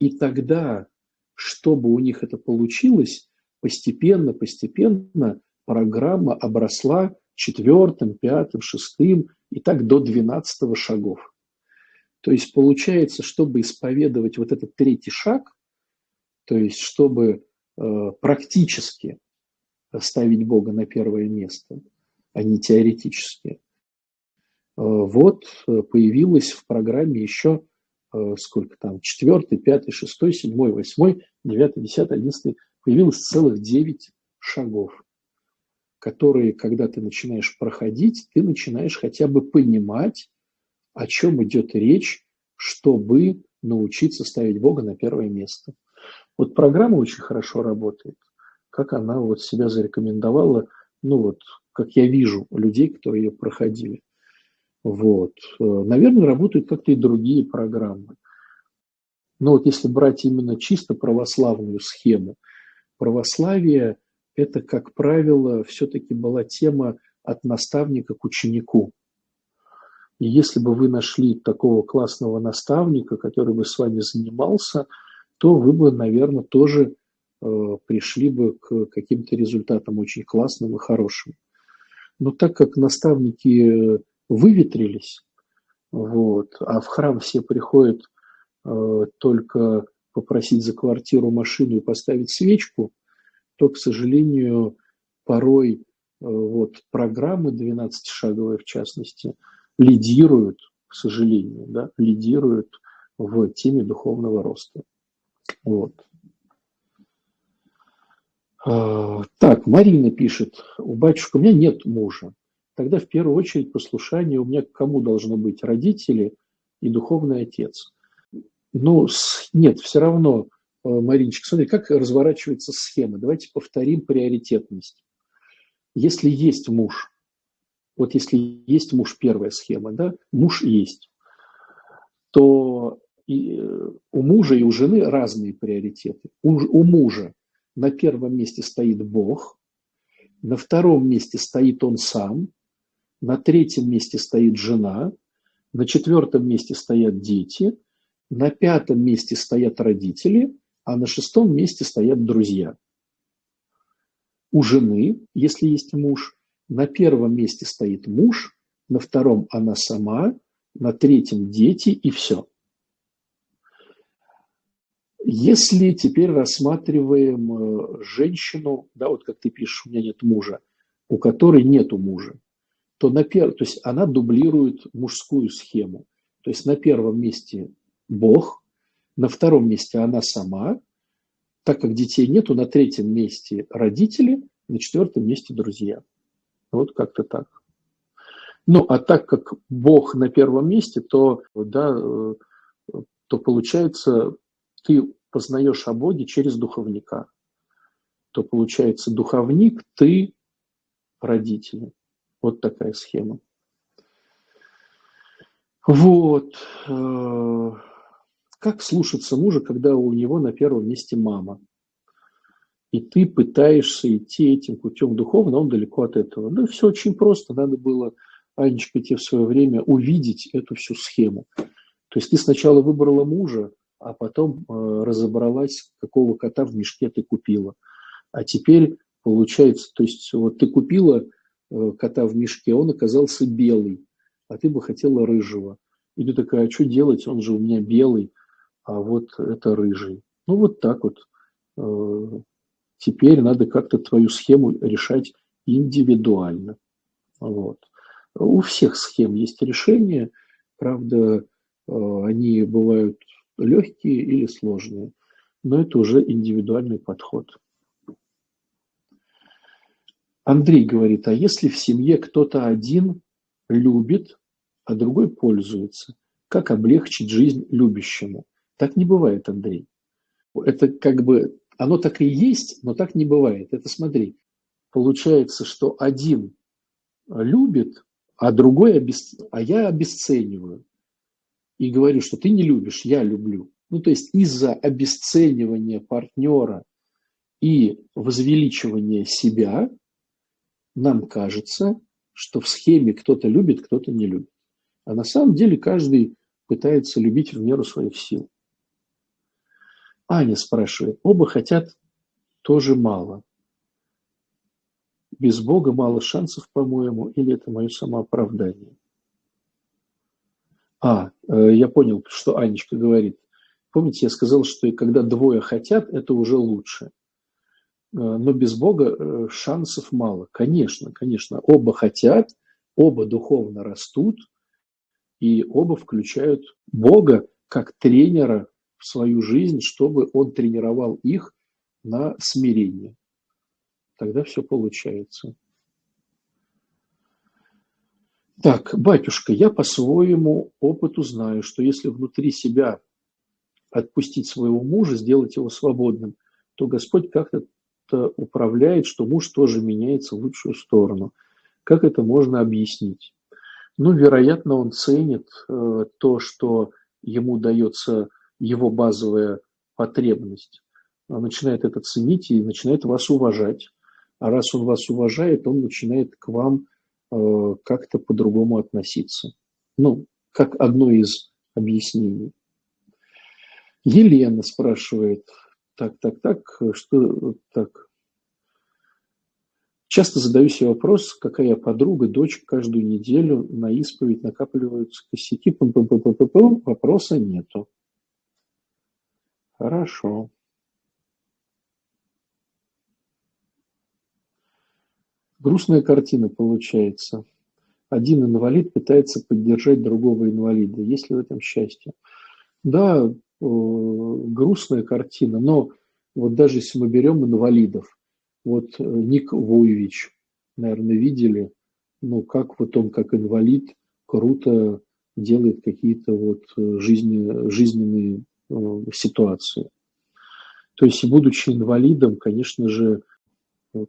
И тогда, чтобы у них это получилось, постепенно, постепенно программа обросла четвертым, пятым, шестым и так до двенадцатого шагов. То есть получается, чтобы исповедовать вот этот третий шаг, то есть чтобы э, практически ставить Бога на первое место, а не теоретически. Э, вот э, появилось в программе еще сколько там, четвертый, пятый, шестой, седьмой, восьмой, девятый, десятый, одиннадцатый, появилось целых девять шагов, которые, когда ты начинаешь проходить, ты начинаешь хотя бы понимать, о чем идет речь, чтобы научиться ставить Бога на первое место. Вот программа очень хорошо работает как она вот себя зарекомендовала, ну вот, как я вижу людей, которые ее проходили. Вот. Э, наверное, работают как-то и другие программы. Но вот если брать именно чисто православную схему, православие – это, как правило, все-таки была тема от наставника к ученику. И если бы вы нашли такого классного наставника, который бы с вами занимался, то вы бы, наверное, тоже Э, пришли бы к каким-то результатам очень классным и хорошим. Но так как наставники выветрились, вот, а в храм все приходят э, только попросить за квартиру машину и поставить свечку, то, к сожалению, порой э, вот, программы 12-шаговые, в частности, лидируют, к сожалению, да, лидируют в теме духовного роста. Вот. А, так, Марина пишет, у батюшка у меня нет мужа. Тогда в первую очередь послушание у меня к кому должно быть? Родители и духовный отец. Ну, нет, все равно, э, Мариночка, смотри, как разворачивается схема. Давайте повторим приоритетность. Если есть муж, вот если есть муж, первая схема, да, муж есть, то и э, у мужа и у жены разные приоритеты. У, у мужа на первом месте стоит Бог, на втором месте стоит он сам, на третьем месте стоит жена, на четвертом месте стоят дети, на пятом месте стоят родители, а на шестом месте стоят друзья. У жены, если есть муж, на первом месте стоит муж, на втором она сама, на третьем дети и все. Если теперь рассматриваем э, женщину, да, вот как ты пишешь, у меня нет мужа, у которой нету мужа, то, на пер... то есть она дублирует мужскую схему. То есть на первом месте Бог, на втором месте она сама, так как детей нету, на третьем месте родители, на четвертом месте друзья. Вот как-то так. Ну, а так как Бог на первом месте, то, да, э, то получается ты познаешь о Боге через духовника, то получается духовник, ты родители. Вот такая схема. Вот. Э, как слушаться мужа, когда у него на первом месте мама? И ты пытаешься идти этим путем духовно, он далеко от этого. Ну, все очень просто. Надо было, Анечка, тебе в свое время увидеть эту всю схему. То есть ты сначала выбрала мужа, а потом э, разобралась, какого кота в мешке ты купила. А теперь получается, то есть вот ты купила э, кота в мешке, он оказался белый, а ты бы хотела рыжего. И ты такая, а что делать, он же у меня белый, а вот это рыжий. Ну вот так вот. Э, теперь надо как-то твою схему решать индивидуально. Вот. У всех схем есть решения, правда, э, они бывают легкие или сложные, но это уже индивидуальный подход. Андрей говорит, а если в семье кто-то один любит, а другой пользуется, как облегчить жизнь любящему? Так не бывает, Андрей. Это как бы, оно так и есть, но так не бывает. Это смотри, получается, что один любит, а другой, обесц... а я обесцениваю. И говорю, что ты не любишь, я люблю. Ну, то есть из-за обесценивания партнера и возвеличивания себя нам кажется, что в схеме кто-то любит, кто-то не любит. А на самом деле каждый пытается любить в меру своих сил. Аня спрашивает, оба хотят тоже мало. Без Бога мало шансов, по-моему, или это мое самооправдание? А, э, я понял, что Анечка говорит. Помните, я сказал, что когда двое хотят, это уже лучше. Э, но без Бога э, шансов мало. Конечно, конечно, оба хотят, оба духовно растут, и оба включают Бога как тренера в свою жизнь, чтобы он тренировал их на смирение. Тогда все получается. Так, батюшка, я по своему опыту знаю, что если внутри себя отпустить своего мужа, сделать его свободным, то Господь как-то управляет, что муж тоже меняется в лучшую сторону. Как это можно объяснить? Ну, вероятно, он ценит э, то, что ему дается его базовая потребность. Он начинает это ценить и начинает вас уважать. А раз он вас уважает, он начинает к вам э, как-то по-другому относиться. Ну, как одно из объяснений. Елена спрашивает, так, так, так, что так. Часто задаю себе вопрос, какая подруга, дочь каждую неделю на исповедь накапливаются косяки. П -п -п -п -п -п. Вопроса нету. Хорошо. Грустная картина получается. Один инвалид пытается поддержать другого инвалида. Есть ли в этом счастье? Да, грустная картина, но вот даже если мы берем инвалидов, вот э, Ник Вуевич, наверное, видели, ну, как вот он, как инвалид, круто делает какие-то вот э, жизни, жизненные э, ситуации. То есть, будучи инвалидом, конечно же,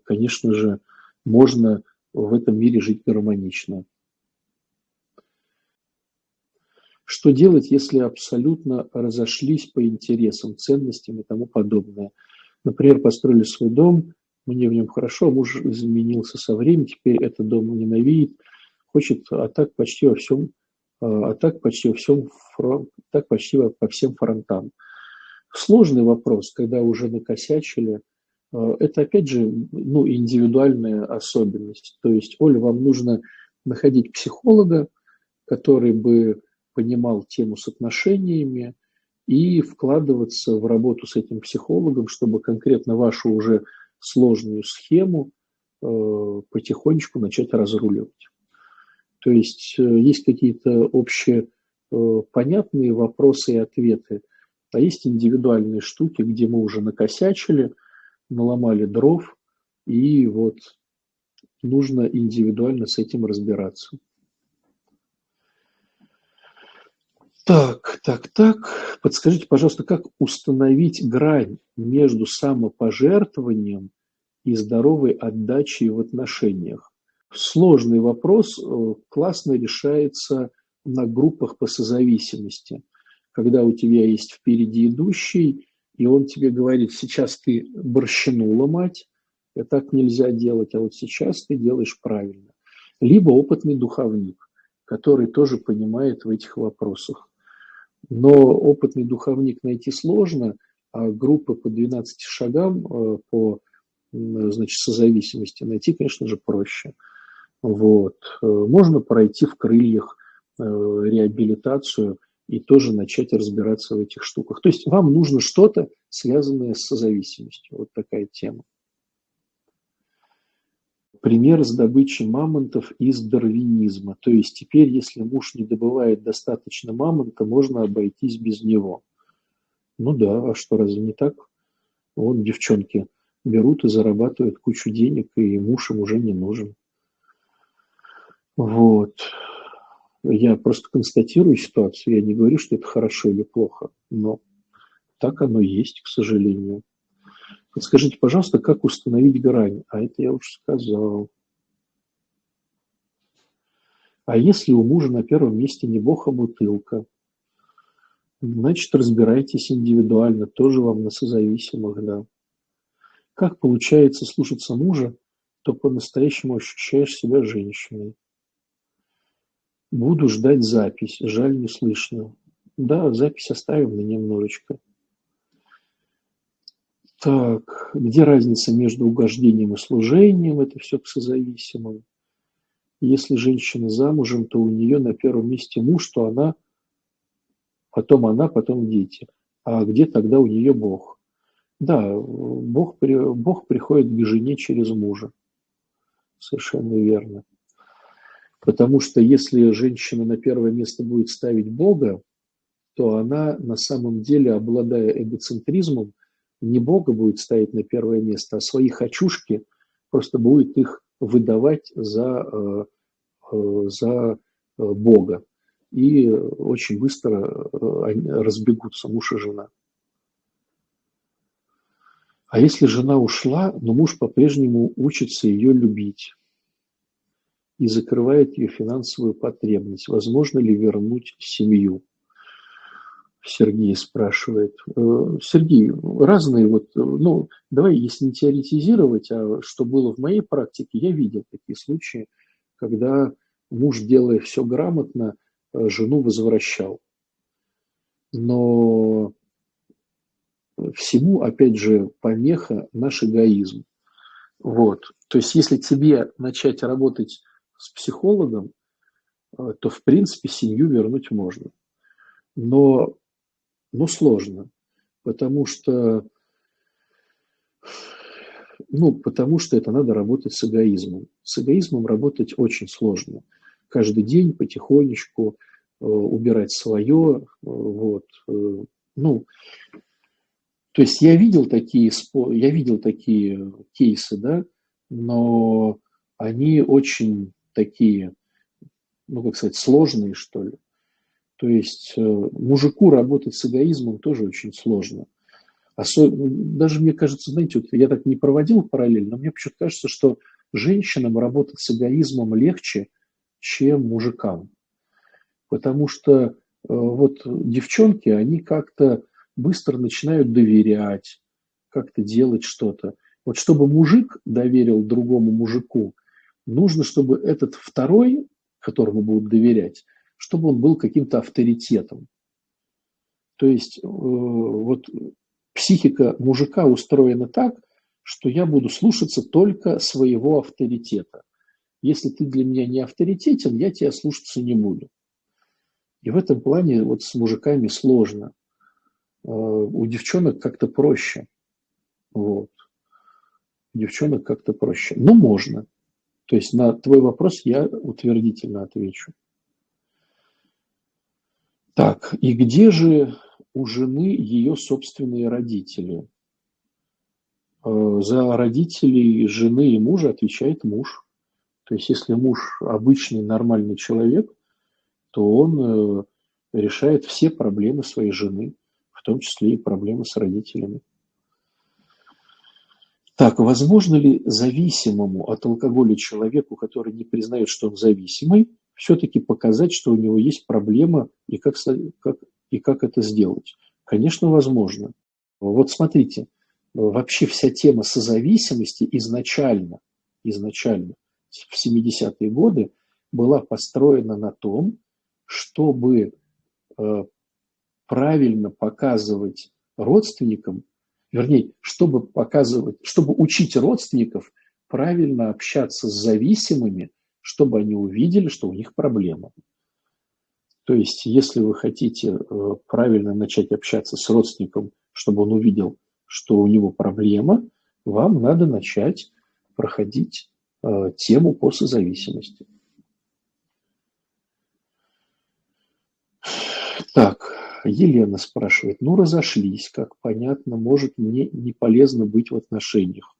конечно же, можно в этом мире жить гармонично. Что делать, если абсолютно разошлись по интересам, ценностям и тому подобное? Например, построили свой дом, мне в нем хорошо, муж изменился со временем, теперь этот дом ненавидит, хочет, а так почти во всем, а, а так почти во всем, так почти по всем фронтам. Сложный вопрос, когда уже накосячили, а, это опять же ну, индивидуальная особенность. То есть, Оля, вам нужно находить психолога, который бы понимал тему с отношениями и вкладываться в работу с этим психологом, чтобы конкретно вашу уже сложную схему э, потихонечку начать разруливать. То есть э, есть какие-то общие э, понятные вопросы и ответы, а есть индивидуальные штуки, где мы уже накосячили, наломали дров, и вот нужно индивидуально с этим разбираться. Так, так, так. Подскажите, пожалуйста, как установить грань между самопожертвованием и здоровой отдачей в отношениях? Сложный вопрос, э, классно решается на группах по созависимости, когда у тебя есть впереди идущий, и он тебе говорит, сейчас ты борщину ломать, и так нельзя делать, а вот сейчас ты делаешь правильно. Либо опытный духовник, который тоже понимает в этих вопросах. Но опытный духовник найти сложно, а группы по 12 шагам э, по значит, созависимости найти, конечно же, проще. Вот. Э, можно пройти в крыльях э, реабилитацию и тоже начать разбираться в этих штуках. То есть вам нужно что-то, связанное с созависимостью. Вот такая тема. Пример с добычей мамонтов из дарвинизма. То есть теперь, если муж не добывает достаточно мамонта, можно обойтись без него. Ну да, а что, разве не так? Вот девчонки берут и зарабатывают кучу денег, и муж им уже не нужен. Вот. Я просто констатирую ситуацию, я не говорю, что это хорошо или плохо, но так оно есть, к сожалению. Подскажите, пожалуйста, как установить грань? А это я уже сказал. А если у мужа на первом месте не бог, а бутылка? Значит, разбирайтесь индивидуально, тоже вам на созависимых, да. Как получается слушаться мужа, то по-настоящему ощущаешь себя женщиной. Буду ждать запись, жаль, не слышно. Да, запись оставим на немножечко. Так, где разница между угождением и служением? Это все к созависимым. Если женщина замужем, то у нее на первом месте муж, то она, потом она, потом дети. А где тогда у нее Бог? Да, Бог, Бог приходит к жене через мужа. Совершенно верно. Потому что если женщина на первое место будет ставить Бога, то она на самом деле, обладая эгоцентризмом, не Бога будет ставить на первое место, а свои хочушки просто будет их выдавать за, э, э, за э, Бога. И очень быстро разбегутся муж и жена. А если жена ушла, но муж по-прежнему учится ее любить и закрывает ее финансовую потребность, возможно ли вернуть семью? Сергей спрашивает. Э, Сергей, разные вот, ну, давай, если не теоретизировать, а что было в моей практике, я видел такие случаи, когда муж, делая все грамотно, э, жену возвращал. Но всему, опять же, помеха наш эгоизм. Вот. То есть, если тебе начать работать с психологом, э, то, в принципе, семью вернуть можно. Но, но сложно, потому что, ну, потому что это надо работать с эгоизмом. С эгоизмом работать очень сложно. Каждый день потихонечку э, убирать свое, э, вот, ну, то есть я видел такие, я видел такие кейсы, да, но они очень такие, ну, как сказать, сложные, что ли. То есть э, мужику работать с эгоизмом тоже очень сложно. Особенно, даже мне кажется, знаете, вот я так не проводил параллель, но мне почему-то кажется, что женщинам работать с эгоизмом легче, чем мужикам. Потому что э, вот девчонки, они как-то быстро начинают доверять, как-то делать что-то. Вот чтобы мужик доверил другому мужику, нужно, чтобы этот второй, которому будут доверять, чтобы он был каким-то авторитетом. То есть э, вот психика мужика устроена так, что я буду слушаться только своего авторитета. Если ты для меня не авторитетен, я тебя слушаться не буду. И в этом плане вот с мужиками сложно. Э, у девчонок как-то проще. Вот. У девчонок как-то проще. Но можно. То есть на твой вопрос я утвердительно отвечу. Так, и где же у жены ее собственные родители? Э, за родителей жены и мужа отвечает муж. То есть если муж обычный нормальный человек, то он э, решает все проблемы своей жены в том числе и проблемы с родителями. Так, возможно ли зависимому от алкоголя человеку, который не признает, что он зависимый, все-таки показать, что у него есть проблема и как, как, и как это сделать. Конечно, возможно. Вот смотрите, вообще вся тема созависимости изначально, изначально в 70-е годы была построена на том, чтобы э, правильно показывать родственникам, вернее, чтобы показывать, чтобы учить родственников правильно общаться с зависимыми, чтобы они увидели, что у них проблема. То есть, если вы хотите э, правильно начать общаться с родственником, чтобы он увидел, что у него проблема, вам надо начать проходить э, тему по созависимости. Так, Елена спрашивает, ну разошлись, как понятно, может мне не полезно быть в отношениях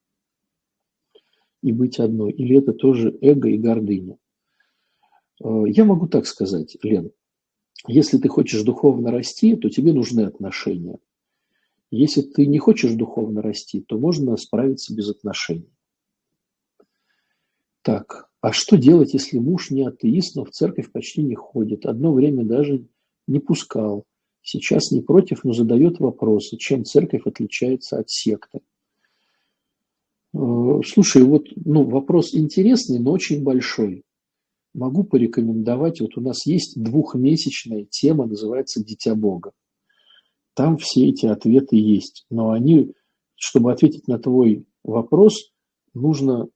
и быть одной, или это тоже эго и гордыня? Э, я могу так сказать, Лен, если ты хочешь духовно расти, то тебе нужны отношения. Если ты не хочешь духовно расти, то можно справиться без отношений. Так, а что делать, если муж не атеист, но в церковь почти не ходит? Одно время даже не пускал. Сейчас не против, но задает вопросы, чем церковь отличается от секты. Э, слушай, вот ну, вопрос интересный, но очень большой могу порекомендовать. Вот у нас есть двухмесячная тема, называется «Дитя Бога». Там все эти ответы есть. Но они, чтобы ответить на твой вопрос, нужно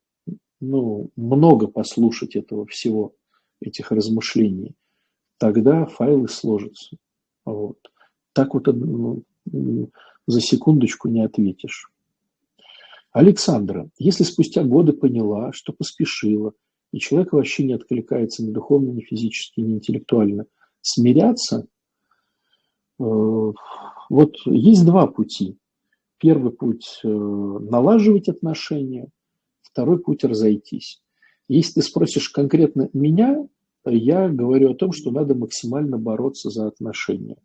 ну, много послушать этого всего, этих размышлений. Тогда файлы сложатся. Вот. Так вот ну, за секундочку не ответишь. Александра, если спустя годы поняла, что поспешила – и человек вообще не откликается ни духовно, ни физически, ни интеллектуально, смиряться, э, вот есть два пути. Первый путь э, – налаживать отношения, второй путь – разойтись. Если ты спросишь конкретно меня, я говорю о том, что надо максимально бороться за отношения,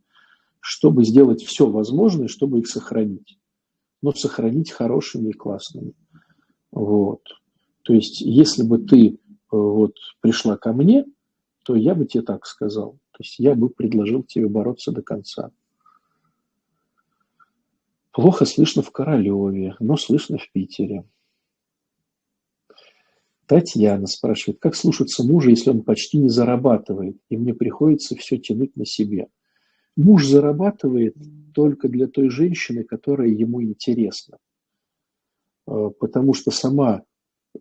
чтобы сделать все возможное, чтобы их сохранить. Но сохранить хорошими и классными. Вот. То есть, если бы ты вот пришла ко мне, то я бы тебе так сказал. То есть я бы предложил тебе бороться до конца. Плохо слышно в Королеве, но слышно в Питере. Татьяна спрашивает, как слушаться мужа, если он почти не зарабатывает, и мне приходится все тянуть на себе. Муж зарабатывает только для той женщины, которая ему интересна. Э, потому что сама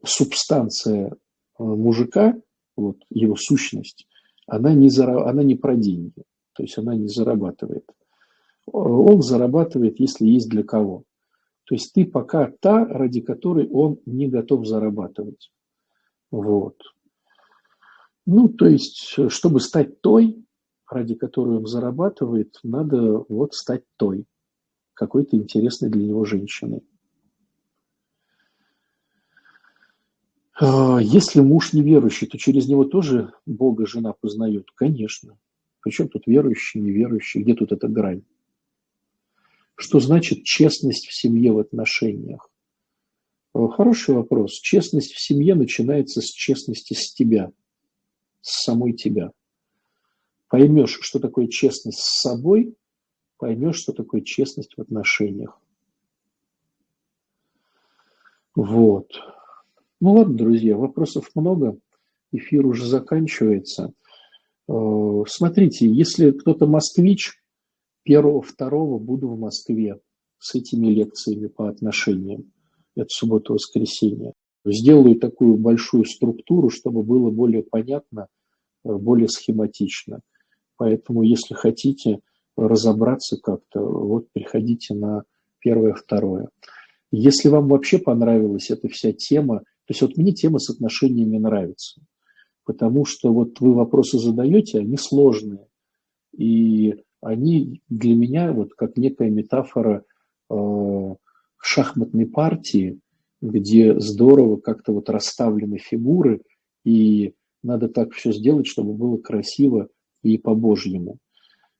субстанция Э, мужика, вот его сущность, она не, зара... она не про деньги, то есть она не зарабатывает. Он зарабатывает, если есть для кого. То есть ты пока та, ради которой он не готов зарабатывать. Вот. Ну, то есть, чтобы стать той, ради которой он зарабатывает, надо вот стать той, какой-то интересной для него женщиной. А, если муж неверующий, то через него тоже Бога жена познает? Конечно. Причем тут верующий, неверующий? Где тут эта грань? Что значит честность в семье в отношениях? А, хороший вопрос. Честность в семье начинается с честности с тебя, с самой тебя. Поймешь, что такое честность с собой, поймешь, что такое честность в отношениях. Вот. Ну ладно, друзья, вопросов много, эфир уже заканчивается. Э, смотрите, если кто-то москвич, первого-второго буду в Москве с этими лекциями по отношениям. Это суббота-воскресенье. Сделаю такую большую структуру, чтобы было более понятно, э, более схематично. Поэтому, если хотите разобраться как-то, вот приходите на первое-второе. Если вам вообще понравилась эта вся тема, то есть вот мне тема с отношениями нравится, потому что вот вы вопросы задаете, они сложные, и они для меня вот как некая метафора э, шахматной партии, где здорово как-то вот расставлены фигуры, и надо так все сделать, чтобы было красиво и по-божьему.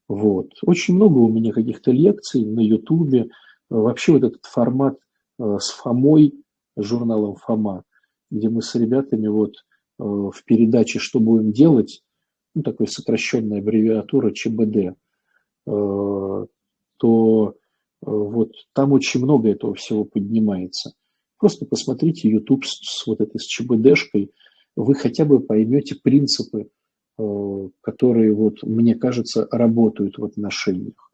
Вот. Очень много у меня каких-то лекций на Ютубе. Вообще вот этот формат э, с Фомой, журналом Фома, где мы с ребятами вот в передаче «Что будем делать», ну, такой сокращенная аббревиатура ЧБД, то вот там очень много этого всего поднимается. Просто посмотрите YouTube с, с вот этой с ЧБДшкой, вы хотя бы поймете принципы, которые, вот, мне кажется, работают в отношениях.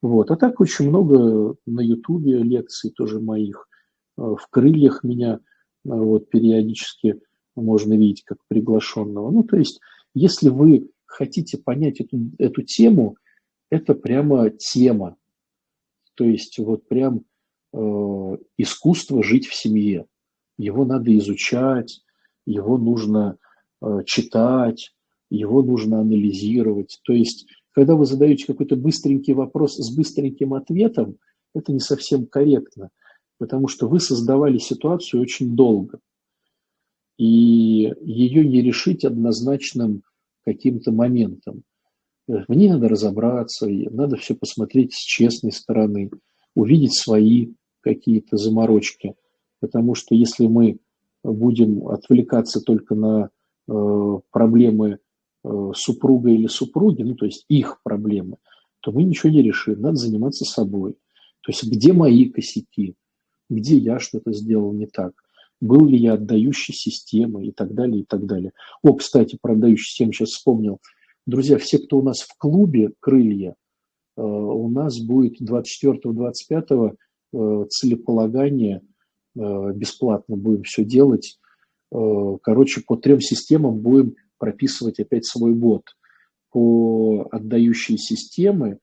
Вот. А так очень много на Ютубе лекций тоже моих. В крыльях меня вот периодически можно видеть как приглашенного. Ну, то есть, если вы хотите понять эту, эту тему, это прямо тема. То есть, вот прям э, искусство жить в семье. Его надо изучать, его нужно э, читать, его нужно анализировать. То есть, когда вы задаете какой-то быстренький вопрос с быстреньким ответом, это не совсем корректно, потому что вы создавали ситуацию очень долго. И ее не решить однозначным каким-то моментом. Мне надо разобраться, надо все посмотреть с честной стороны, увидеть свои какие-то заморочки. Потому что если мы будем отвлекаться только на э, проблемы Э, супруга или супруги, ну то есть их проблемы, то мы ничего не решим. Надо заниматься собой. То есть где мои косяки, где я что-то сделал не так, был ли я отдающей системой и так далее, и так далее. О, кстати, про отдающую систему сейчас вспомнил. Друзья, все, кто у нас в клубе «Крылья», э, у нас будет 24-25 э, целеполагание, бесплатно будем все делать. Короче, по трем системам будем прописывать опять свой бот по отдающей системы,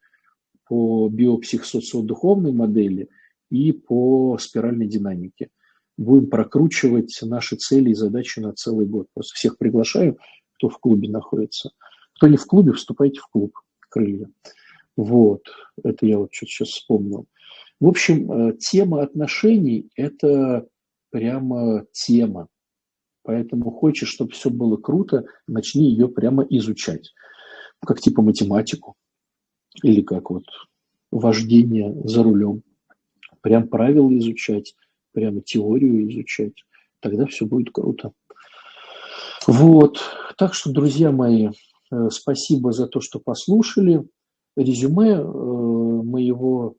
по биопсихосоциодуховной модели и по спиральной динамике. Будем прокручивать наши цели и задачи на целый год. Просто всех приглашаю, кто в клубе находится. Кто не в клубе, вступайте в клуб «Крылья». Вот, это я вот что-то сейчас вспомнил. В общем, э, тема отношений – это прямо тема. Поэтому хочешь, чтобы все было круто, начни ее прямо изучать. Как типа математику или как вот вождение за рулем. Прям правила изучать, прямо теорию изучать. Тогда все будет круто. Вот. Так что, друзья мои, спасибо за то, что послушали. Резюме э, моего,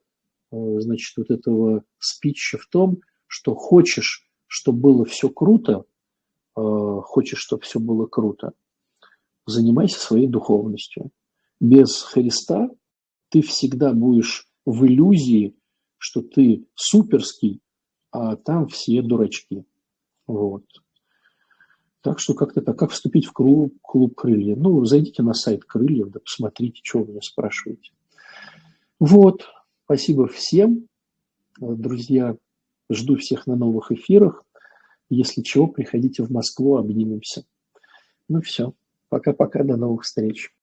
э, значит, вот этого спича в том, что хочешь, чтобы было все круто, Э, хочешь, чтобы все было круто, занимайся своей духовностью. Без Христа ты всегда будешь в иллюзии, что ты суперский, а там все дурачки. Вот. Так что как-то так. Как вступить в клуб, клуб крылья? Ну, зайдите на сайт крыльев, да посмотрите, что вы меня спрашиваете. Вот. Спасибо всем. Друзья, жду всех на новых эфирах. Если чего, приходите в Москву, обнимемся. Ну все. Пока-пока, до новых встреч.